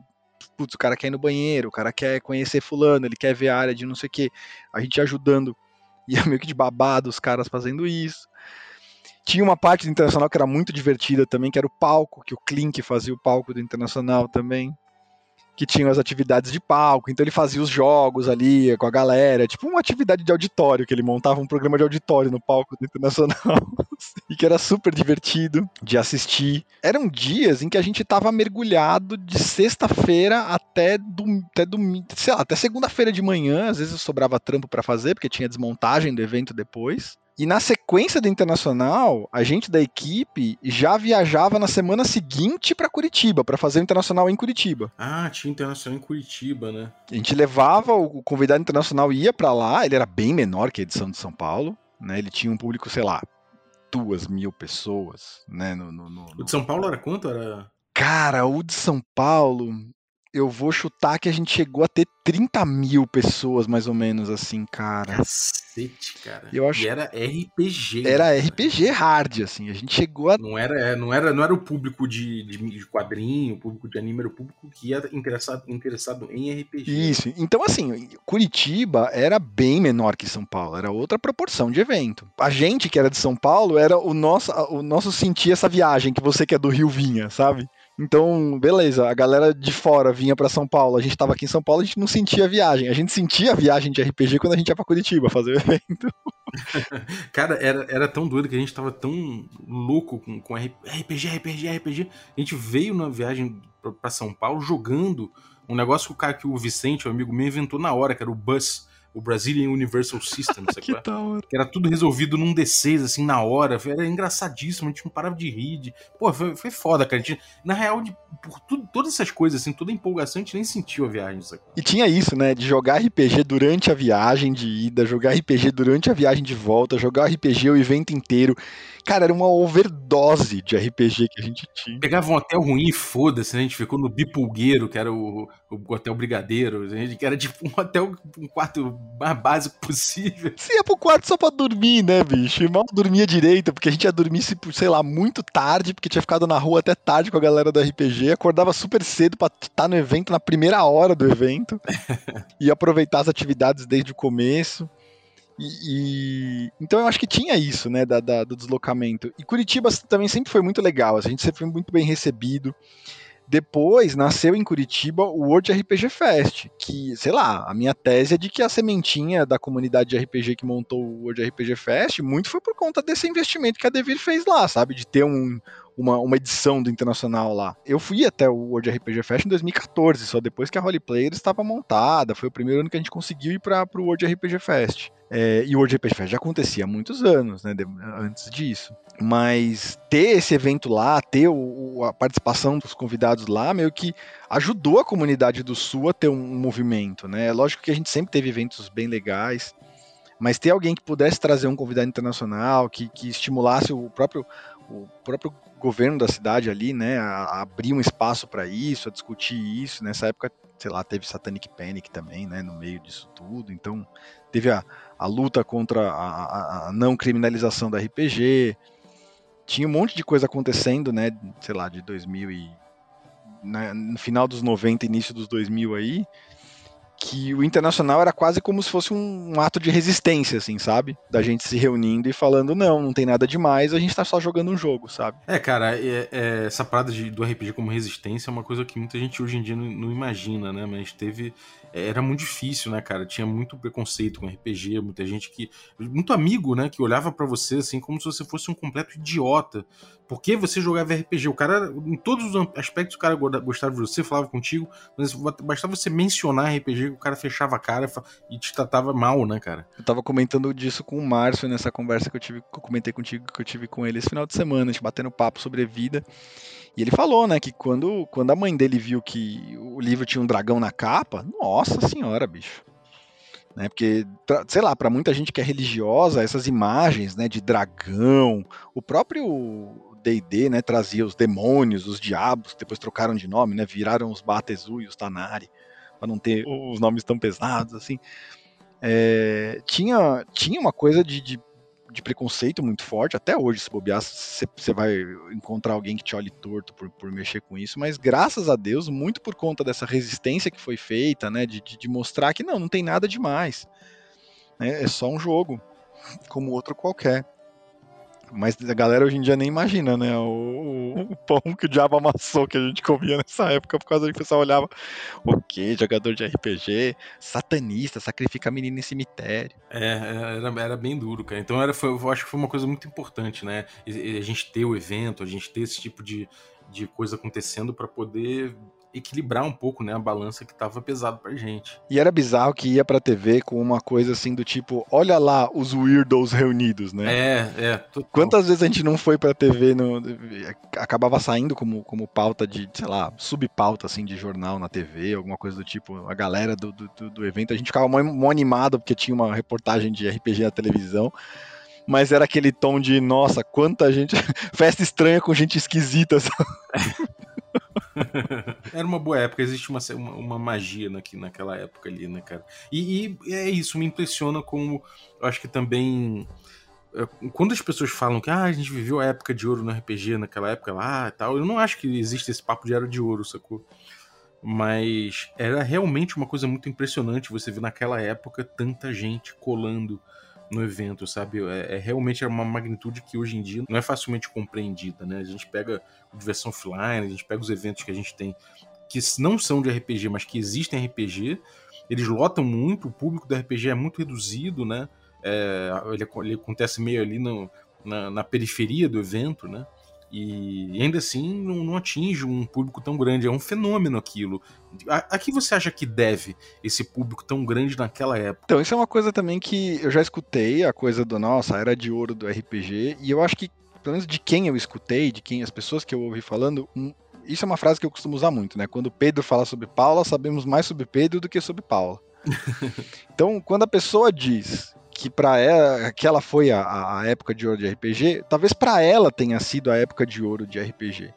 putz, o cara quer ir no banheiro, o cara quer conhecer fulano, ele quer ver a área de não sei o que, a gente ajudando, <laughs> ia meio que de babado os caras fazendo isso. Tinha uma parte do Internacional que era muito divertida também, que era o palco, que o Klink fazia o palco do Internacional também. Que tinham as atividades de palco, então ele fazia os jogos ali com a galera, tipo uma atividade de auditório, que ele montava um programa de auditório no palco do Internacional. e <laughs> que era super divertido de assistir. Eram dias em que a gente tava mergulhado de sexta-feira até, dom- até, domingo, sei lá, até segunda-feira de manhã, às vezes sobrava trampo pra fazer, porque tinha desmontagem do evento depois. E na sequência do Internacional, a gente da equipe já viajava na semana seguinte para Curitiba, para fazer o Internacional em Curitiba. Ah, tinha internacional em Curitiba, né? A gente levava o convidado internacional ia para lá, ele era bem menor que a edição de São Paulo, né? Ele tinha um público, sei lá, duas mil pessoas, né? No, no- no- O de São Paulo era quanto? Era. Cara, o de São Paulo, eu vou chutar que a gente chegou a ter 30 mil pessoas, mais ou menos, assim, cara. Cacete, cara. Eu acho- E era RPG. Era cara. RPG hard, assim. A gente chegou a Não era, é, não era, não era o público de, de, de quadrinho, o público de anime, era o público que ia interessado, interessado em RPG. Isso. Então, assim, Curitiba era bem menor que São Paulo, era outra proporção de evento. A gente que era de São Paulo era o nosso, o nosso sentir essa viagem que você que é do Rio vinha, sabe? Então, beleza, a galera de fora vinha pra São Paulo, a gente tava aqui em São Paulo, a gente não sentia a viagem. A gente sentia a viagem de RPG quando a gente ia pra Curitiba fazer o evento. <laughs> Cara, era, era tão doido que a gente tava tão louco com, com RPG, RPG, RPG. A gente veio na viagem pra São Paulo jogando um negócio que o cara que o Vicente, o amigo meu, inventou na hora, que era o BUS, o Brazilian Universal System, sabe que <laughs> qual é? da hora. que era tudo resolvido num D6, assim, na hora. Era engraçadíssimo, a gente não parava de rir. De... Pô, foi, foi foda, cara. A gente, na real, de, por tudo, todas essas coisas, assim, toda a empolgação, a gente nem sentiu a viagem, sabe? E tinha isso, né? De jogar RPG durante a viagem de ida, jogar RPG durante a viagem de volta, jogar RPG o evento inteiro. Cara, era uma overdose de RPG que a gente tinha. Pegava um hotel ruim e foda-se, né? A gente ficou no Bipulgueiro, que era o, o hotel Brigadeiro, a gente- que era tipo um hotel, um quarto mais básico possível. Você ia pro quarto só pra dormir, né, bicho? E mal dormia direito, porque a gente ia dormir, se- sei lá, muito tarde, porque tinha ficado na rua até tarde com a galera do RPG, acordava super cedo pra estar no evento na primeira hora do evento <laughs> e aproveitar as atividades desde o começo. E, e- então eu acho que tinha isso, né, da, da- do deslocamento. E Curitiba também sempre foi muito legal, a gente sempre foi muito bem recebido. Depois nasceu em Curitiba o World RPG Fest, que, sei lá, a minha tese é de que a sementinha da comunidade de RPG que montou o World RPG Fest, muito foi por conta desse investimento que a Devir fez lá, sabe? De ter um, uma, uma edição do Internacional lá. Eu fui até o World RPG Fest em 2014, só depois que a Holy Players estava montada, foi o primeiro ano que a gente conseguiu ir para o World RPG Fest. É, e o World RPG Fest já acontecia há muitos anos, né, de- antes disso. Mas ter esse evento lá, ter o- a participação dos convidados lá, meio que ajudou a comunidade do Sul a ter um movimento, né? É lógico que a gente sempre teve eventos bem legais, mas ter alguém que pudesse trazer um convidado internacional, que, que estimulasse o próprio, o próprio governo da cidade ali, né, a abrir um espaço para isso, a discutir isso. Nessa época, sei lá, teve Satanic Panic também, né, no meio disso tudo. Então, teve a, a luta contra a, a- não criminalização da RPG. Tinha um monte de coisa acontecendo, né, sei lá, de 2000 e na- no final dos 90, início dos 2000 aí, que o internacional era quase como se fosse um, um ato de resistência, assim, sabe? Da gente se reunindo e falando, não, não tem nada demais, a gente tá só jogando um jogo, sabe? É, cara, é- é, essa parada de- do RPG como resistência é uma coisa que muita gente hoje em dia não, não imagina, né? Mas teve. Era muito difícil, né, cara? Tinha muito preconceito com RPG, muita gente que. Muito amigo, né, que olhava para você assim como se você fosse um completo idiota. Por que você jogava RPG? O cara, em todos os aspectos, o cara gostava de você, falava contigo, mas bastava você mencionar RPG, o cara fechava a cara e te tratava mal, né, cara? Eu tava comentando disso com o Márcio nessa conversa que eu tive, que eu comentei contigo, que eu tive com ele esse final de semana, a gente batendo papo sobre vida. E ele falou, né, que quando, quando a mãe dele viu que o livro tinha um dragão na capa, nossa senhora, bicho. Né, porque, sei lá, para muita gente que é religiosa, essas imagens, né, de dragão, o próprio D&D, né, trazia os demônios, os diabos, depois trocaram de nome, né, viraram os Batezu e os Tanari, para não ter os nomes tão pesados, assim. É, tinha, tinha uma coisa de, de de preconceito muito forte, até hoje, se bobear, você vai encontrar alguém que te olhe torto por, por mexer com isso, mas graças a Deus, muito por conta dessa resistência que foi feita, né, de, de mostrar que não, não tem nada demais, né, é só um jogo, como outro qualquer. Mas a galera hoje em dia nem imagina, né? O, o, pão que o diabo amassou que a gente comia nessa época, por causa que o pessoal olhava, o quê? Jogador de RPG, satanista, sacrifica a menina em cemitério. É, é, era, era bem duro, cara. Então era, foi, eu acho que foi uma coisa muito importante, né? A gente ter o evento, a gente ter esse tipo de, de coisa acontecendo para poder equilibrar um pouco, né, a balança que tava pesado pra gente. E era bizarro que ia pra TV com uma coisa assim do tipo, olha lá os weirdos reunidos, né? É, é. Total. Quantas vezes a gente não foi pra TV, no, acabava saindo como, como pauta de, sei lá, subpauta assim de jornal na TV, alguma coisa do tipo, a galera do, do, do evento, a gente ficava mó, mó animado porque tinha uma reportagem de RPG na televisão, mas era aquele tom de, nossa, quanta gente. <laughs> Festa estranha com gente esquisita. <laughs> <laughs> Era uma boa época, existe uma, uma, uma magia naqui, naquela época ali, né, cara? E, e, é isso, me impressiona como. Eu acho que também. É, quando as pessoas falam que ah, a gente viveu a época de ouro no RPG naquela época lá e tal, eu não acho que existe esse papo de era de ouro, sacou? Mas era realmente uma coisa muito impressionante você ver naquela época tanta gente colando no evento, sabe? É, é, realmente é uma magnitude que hoje em dia não é facilmente compreendida, né? A gente pega diversão offline, a gente pega os eventos que a gente tem que não são de RPG, mas que existem RPG, eles lotam muito, o público do RPG é muito reduzido, né? É, ele, ele, acontece meio ali no, na, na periferia do evento, né? E ainda assim não, não, atinge um público tão grande. É um fenômeno aquilo. A, a que você acha que deve esse público tão grande naquela época? Então, isso é uma coisa também que eu já escutei, a coisa do nossa, era de ouro do RPG, e eu acho que, pelo menos de quem eu escutei, de quem as pessoas que eu ouvi falando, um, isso é uma frase que eu costumo usar muito, né? Quando Pedro fala sobre Paula, sabemos mais sobre Pedro do que sobre Paula. <laughs> então, quando a pessoa diz que para ela, que ela foi a, a, época de ouro de RPG, talvez para ela tenha sido a época de ouro de RPG.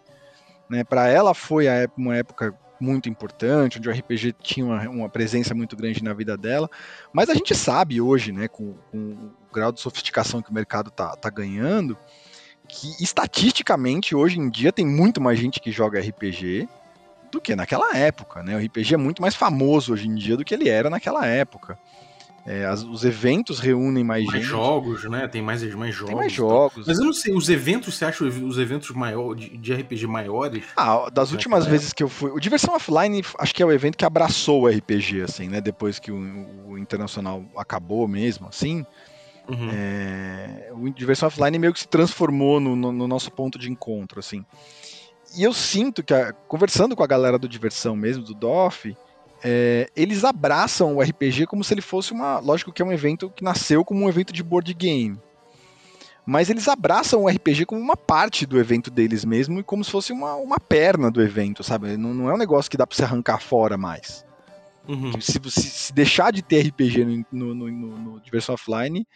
Né? Para ela foi a, uma época muito importante, onde o RPG tinha uma, uma, presença muito grande na vida dela. Mas a gente sabe hoje, né, com, com o grau de sofisticação que o mercado tá, tá ganhando, que estatisticamente hoje em dia tem muito mais gente que joga RPG do que naquela época, né? O RPG é muito mais famoso hoje em dia do que ele era naquela época. É, as, os eventos reúnem mais, mais gente. jogos, né? Tem mais, mais jogos. Tem mais jogos. Mas eu não sei, os eventos, você acha os eventos maior, de, de RPG maiores? Ah, das últimas vezes que eu fui. O Diversão Offline acho que é o evento que abraçou o RPG, assim, né? Depois que o, o Internacional acabou mesmo, assim. Uhum. É, o Diversão Offline meio que se transformou no, no, no nosso ponto de encontro, assim. E eu sinto que, a, conversando com a galera do Diversão mesmo, do DOF, é, eles abraçam o RPG como se ele fosse uma. Lógico que é um evento que nasceu como um evento de board game. Mas eles abraçam o RPG como uma parte do evento deles mesmo e como se fosse uma, uma perna do evento, sabe? Não, não é um negócio que dá pra você arrancar fora mais. Uhum. Se, se, se, deixar de ter RPG no, no, no, no Diversão Offline,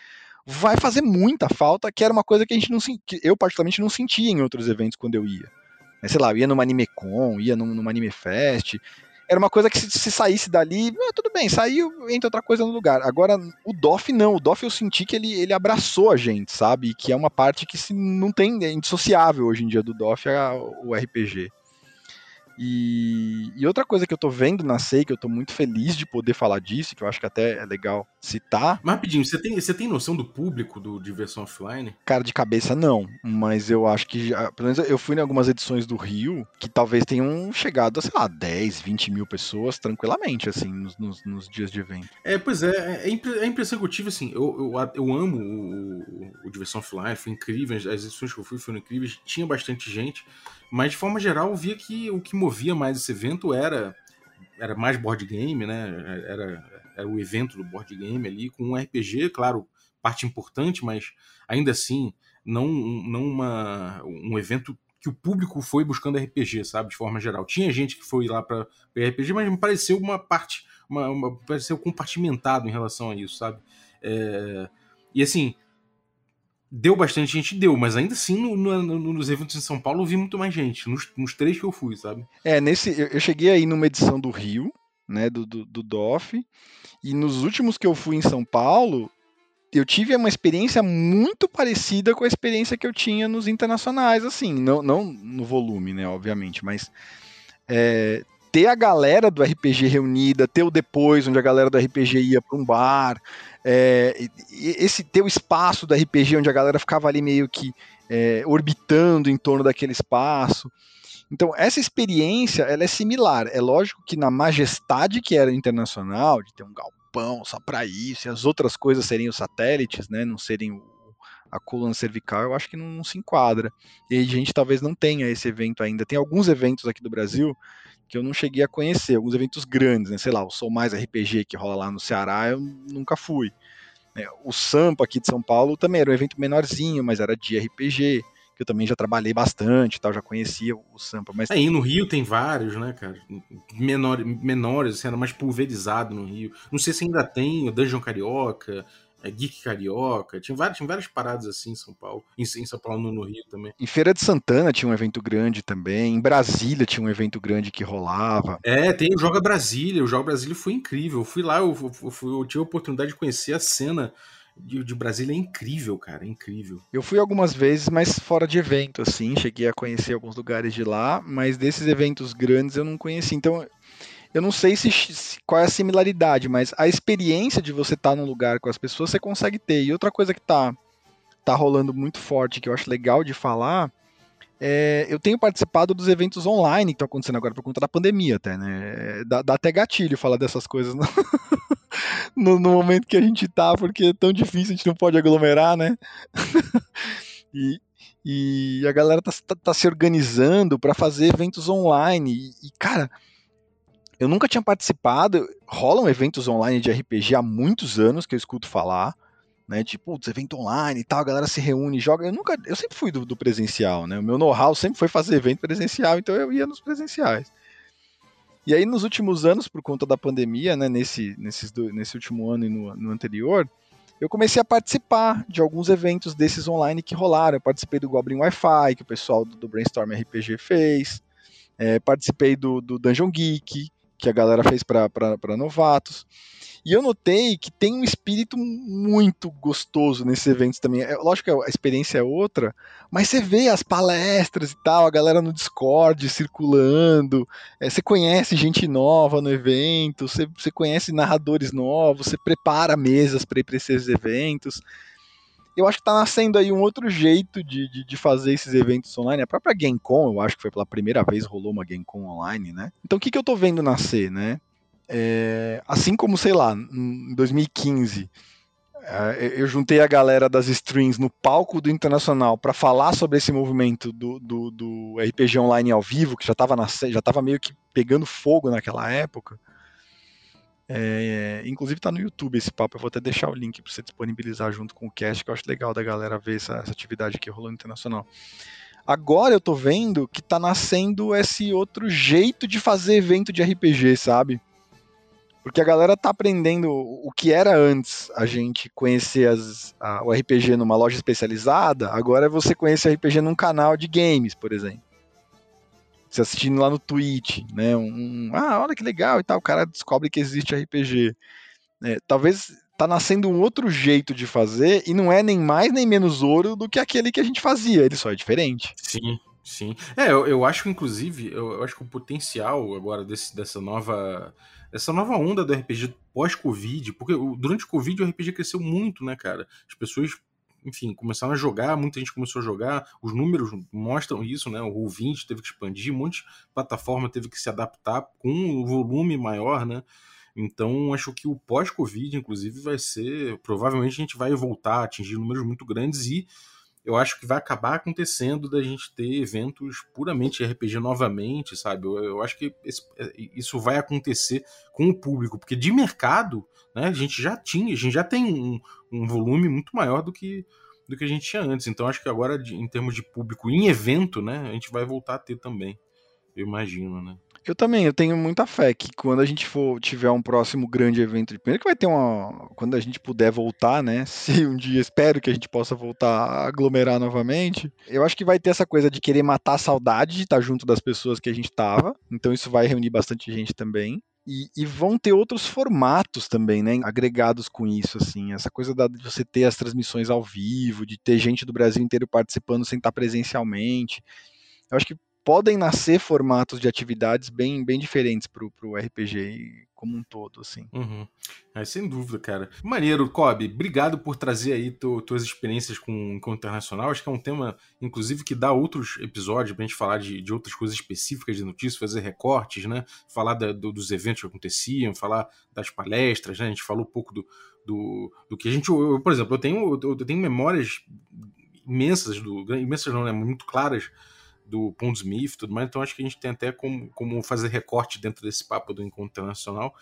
vai fazer muita falta, que era uma coisa que a gente não que eu particularmente não sentia em outros eventos quando eu ia. Sei lá, eu ia numa AnimeCon, ia numa Anime Fest, era uma coisa que se, se saísse dali, ah, tudo bem, saiu, entra outra coisa no lugar. Agora, o DOF não, o DOF eu senti que ele, ele abraçou a gente, sabe? Que é uma parte que se não tem, é indissociável hoje em dia do DOF, é o RPG. E, e, outra coisa que eu tô vendo na SEI, que eu tô muito feliz de poder falar disso, que eu acho que até é legal citar. Mas rapidinho, você tem, você tem noção do público do Diversão Offline? Cara, de cabeça não, mas eu acho que, já, pelo menos eu fui em algumas edições do Rio, que talvez tenham chegado a, sei lá, 10, 20 mil pessoas tranquilamente, assim, nos, nos, nos dias de evento. É, pois é, é, é a impressão que eu tive, assim, eu, eu, eu amo o, o, Diversão Offline, foi incrível, as edições que eu fui foram incríveis, tinha bastante gente, mas de forma geral eu via que o que movia mais esse evento era era mais board game, né? Era, era o evento do board game ali, com um RPG, claro, parte importante, mas ainda assim, não, não uma, um evento que o público foi buscando RPG, sabe? De forma geral. Tinha gente que foi lá para RPG, mas me pareceu uma parte, uma, uma, pareceu compartimentado em relação a isso, sabe? É, e assim, deu bastante gente, deu, mas ainda assim no, no, nos eventos em São Paulo eu vi muito mais gente, nos, nos três que eu fui, sabe? É, nesse. Eu, eu cheguei aí numa edição do Rio, né? Do, do, do DOF, e nos últimos que eu fui em São Paulo, eu tive uma experiência muito parecida com a experiência que eu tinha nos internacionais, assim, não, não no volume, né, obviamente, mas é, ter a galera do RPG reunida, ter o depois, onde a galera do RPG ia para um bar, é, esse ter o espaço do RPG, onde a galera ficava ali meio que é, orbitando em torno daquele espaço. Então, essa experiência, ela é similar. É lógico que na majestade que era internacional, de ter um galpão só para isso, e as outras coisas serem os satélites, né, não serem o, a coluna cervical, eu acho que não, não se enquadra. E a gente talvez não tenha esse evento ainda. Tem alguns eventos aqui do Brasil que eu não cheguei a conhecer, alguns eventos grandes, né? Sei lá, o Sou Mais RPG que rola lá no Ceará, eu nunca fui. É, o Sampa aqui de São Paulo também era um evento menorzinho, mas era de RPG, que eu também já trabalhei bastante, tal, já conhecia o Sampa. Mas... Aí no Rio tem vários, né, cara? Menor, menores, assim, era mais pulverizado no Rio. Não sei se ainda tem o Dungeon Carioca, é, Geek Carioca, tinha várias, tinha várias paradas assim em São Paulo, em, em São Paulo, no, no, Rio também. Em Feira de Santana tinha um evento grande também, em Brasília tinha um evento grande que rolava. É, tem o Joga Brasília, o Joga Brasília foi incrível, eu fui lá, eu, eu, eu, eu tive a oportunidade de conhecer a cena de, de, Brasília é incrível, cara, é incrível. Eu fui algumas vezes, mas fora de evento, assim, cheguei a conhecer alguns lugares de lá, mas desses eventos grandes eu não conheci. Então, eu não sei se, se, qual é a similaridade, mas a experiência de você estar tá num lugar com as pessoas você consegue ter. E outra coisa que tá, tá rolando muito forte, que eu acho legal de falar, é, eu tenho participado dos eventos online que estão acontecendo agora por conta da pandemia, até, né? Dá, dá até gatilho falar dessas coisas no, <laughs> no, no, momento que a gente tá, porque é tão difícil, a gente não pode aglomerar, né? <laughs> e, e a galera tá, tá, tá se organizando para fazer eventos online. E, e, cara, eu nunca tinha participado. Rolam eventos online de RPG há muitos anos que eu escuto falar, né? Tipo, putz, evento online e tal, a galera se reúne joga. Eu nunca, eu sempre fui do, do presencial, né? O meu know-how sempre foi fazer evento presencial, então eu ia nos presenciais. E aí, nos últimos anos, por conta da pandemia, né, nesse, nesses nesse último ano e no, no anterior, eu comecei a participar de alguns eventos desses online que rolaram. Eu participei do Goblin Wi-Fi, que o pessoal do, do Brainstorm RPG fez. É, participei do, do Dungeon Geek, que a galera fez para novatos. E eu notei que tem um espírito muito gostoso nesses eventos também. É, lógico que a experiência é outra, mas você vê as palestras e tal, a galera no Discord circulando, é, você conhece gente nova no evento, você, você conhece narradores novos, você prepara mesas para ir para esses eventos eu acho que tá nascendo aí um outro jeito de, de, de, fazer esses eventos online. A própria GameCon, eu acho que foi pela primeira vez rolou uma GameCon online, né? Então o que, que eu tô vendo nascer, né? É, assim como, sei lá, em 2015, é, eu juntei a galera das streams no palco do Internacional para falar sobre esse movimento do, do, do, RPG online ao vivo, que já estava já tava meio que pegando fogo naquela época. É, inclusive tá no YouTube esse papo, eu vou até deixar o link para você disponibilizar junto com o cast, que eu acho legal da galera ver essa, essa atividade que rolou internacional. Agora eu tô vendo que tá nascendo esse outro jeito de fazer evento de RPG, sabe? Porque a galera tá aprendendo o que era antes a gente conhecer as, a, o RPG numa loja especializada, agora é você conhecer RPG num canal de games, por exemplo você assistindo lá no Twitch, né? Um, ah, olha que legal e tal, o cara descobre que existe RPG. É, talvez tá nascendo um outro jeito de fazer e não é nem mais nem menos ouro do que aquele que a gente fazia, ele só é diferente. Sim, Sim. É, eu, eu acho, inclusive, eu, eu, acho que o potencial agora desse, dessa nova. Essa nova onda do RPG pós-Covid, porque durante o Covid o RPG cresceu muito, né, cara? As pessoas, enfim, começaram a jogar, muita gente começou a jogar, os números mostram isso, né? O Roll20 teve que expandir, um monte de plataforma teve que se adaptar com um volume maior, né? Então, acho que o pós-Covid, inclusive, vai ser. Provavelmente a gente vai voltar a atingir números muito grandes e eu acho que vai acabar acontecendo da gente ter eventos puramente RPG novamente, sabe? Eu, eu acho que esse, é, isso vai acontecer com o público, porque de mercado, né, a gente já tinha, a gente já tem um, um volume muito maior do que do que a gente tinha antes. Então acho que agora, em termos de público em evento, né, a gente vai voltar a ter também. Eu imagino, né? Eu também, eu tenho muita fé que quando a gente for tiver um próximo grande evento, primeiro que vai ter uma, quando a gente puder voltar, né? <laughs> Se um dia espero que a gente possa voltar a aglomerar novamente, eu acho que vai ter essa coisa de querer matar a saudade de estar junto das pessoas que a gente tava. Então isso vai reunir bastante gente também. E, e, vão ter outros formatos também, né? Agregados com isso, assim. Essa coisa da, de você ter as transmissões ao vivo, de ter gente do Brasil inteiro participando sem estar presencialmente. Eu acho que podem nascer formatos de atividades bem, bem diferentes pro, pro RPG como um todo, assim. Uhum. É, sem dúvida, cara. Maneiro, Kobe, obrigado por trazer aí tu, tuas experiências com, o internacional. Acho que é um tema, inclusive, que dá outros episódios pra gente falar de, de outras coisas específicas de notícias, fazer recortes, né? Falar da, do, dos eventos que aconteciam, falar das palestras, né? A gente falou um pouco do, do, do que a gente. Eu, por exemplo, eu tenho, eu tenho memórias imensas, do, imensas não, né? Muito claras do Pondsmith e tudo mais, então acho que a gente tem até como, como fazer recorte dentro desse papo do encontro internacional.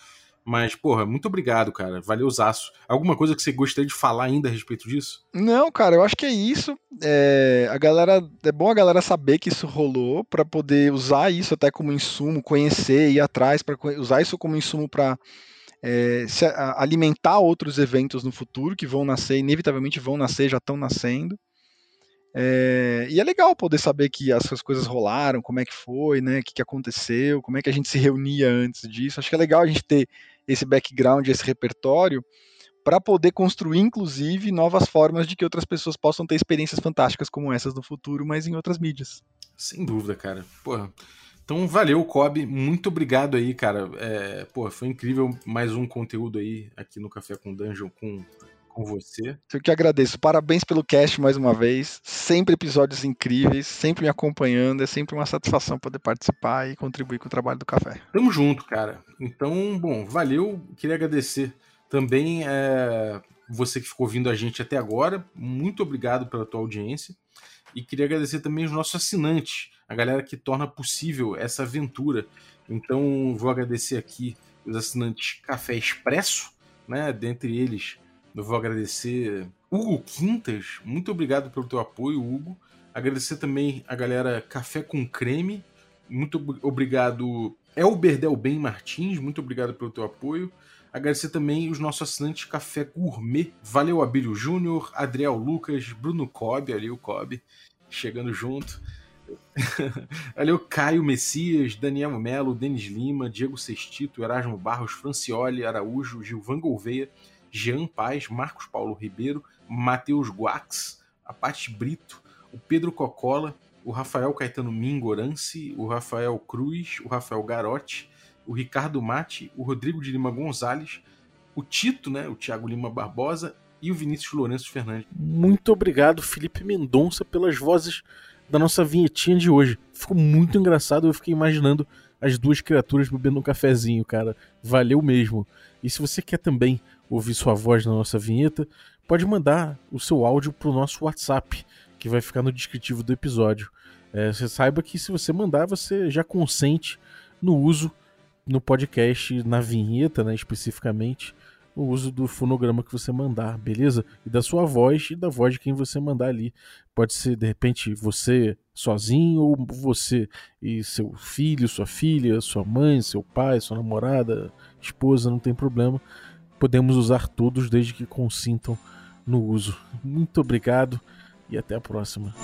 Mas, porra, muito obrigado, cara. Valeu, Zaço. Alguma coisa que você gostaria de falar ainda a respeito disso? Não, cara, eu acho que é isso. É, a galera, é bom a galera saber que isso rolou para poder usar isso até como insumo, conhecer, ir atrás, para usar isso como insumo para é, alimentar outros eventos no futuro que vão nascer, inevitavelmente vão nascer, já estão nascendo. É, e é legal poder saber que essas coisas rolaram, como é que foi, né? O que, que aconteceu, como é que a gente se reunia antes disso. Acho que é legal a gente ter esse background, esse repertório, para poder construir, inclusive, novas formas de que outras pessoas possam ter experiências fantásticas como essas no futuro, mas em outras mídias. Sem dúvida, cara. Porra. Então, valeu, Kobe. Muito obrigado aí, cara. É, pô, foi incrível mais um conteúdo aí aqui no Café com Dungeon com com você. Eu que agradeço. Parabéns pelo cast mais uma vez. Sempre episódios incríveis, sempre me acompanhando. É sempre uma satisfação poder participar e contribuir com o trabalho do café. Tamo junto, cara. Então, bom, valeu. Queria agradecer também é, você que ficou ouvindo a gente até agora. Muito obrigado pela tua audiência. E queria agradecer também os nossos assinantes, a galera que torna possível essa aventura. Então, vou agradecer aqui os assinantes Café Expresso, né? Dentre eles, eu vou agradecer Hugo Quintas, muito obrigado pelo teu apoio, Hugo. Agradecer também a galera Café com Creme, muito obrigado Elber Delben Martins, muito obrigado pelo teu apoio. Agradecer também os nossos assinantes Café Gourmet. Valeu, Abílio Júnior, Adriel Lucas, Bruno Cobb, ali o Cobb, chegando junto. <laughs> Valeu, Caio Messias, Daniel Melo, Denis Lima, Diego Sestito, Erasmo Barros, Francioli, Araújo, Gilvan Gouveia, Jean Paz, Marcos Paulo Ribeiro, Matheus Guax, a Paty Brito, o Pedro Cocola, o Rafael Caetano Mingorance, o Rafael Cruz, o Rafael Garotti, o Ricardo Mate, o Rodrigo de Lima Gonzalez, o Tito, né, o Thiago Lima Barbosa e o Vinícius Lourenço Fernandes. Muito obrigado, Felipe Mendonça, pelas vozes da nossa vinhetinha de hoje. Ficou muito engraçado, eu fiquei imaginando as duas criaturas bebendo um cafezinho, cara. Valeu mesmo. E se você quer também ouvir sua voz na nossa vinheta, pode mandar o seu áudio para o nosso WhatsApp, que vai ficar no descritivo do episódio. É, você saiba que se você mandar, você já consente no uso no podcast, na vinheta, né, especificamente, o uso do fonograma que você mandar, beleza? E da sua voz e da voz de quem você mandar ali. Pode ser, de repente, você sozinho, ou você e seu filho, sua filha, sua mãe, seu pai, sua namorada, esposa, não tem problema podemos usar todos desde que consintam no uso. Muito obrigado e até a próxima.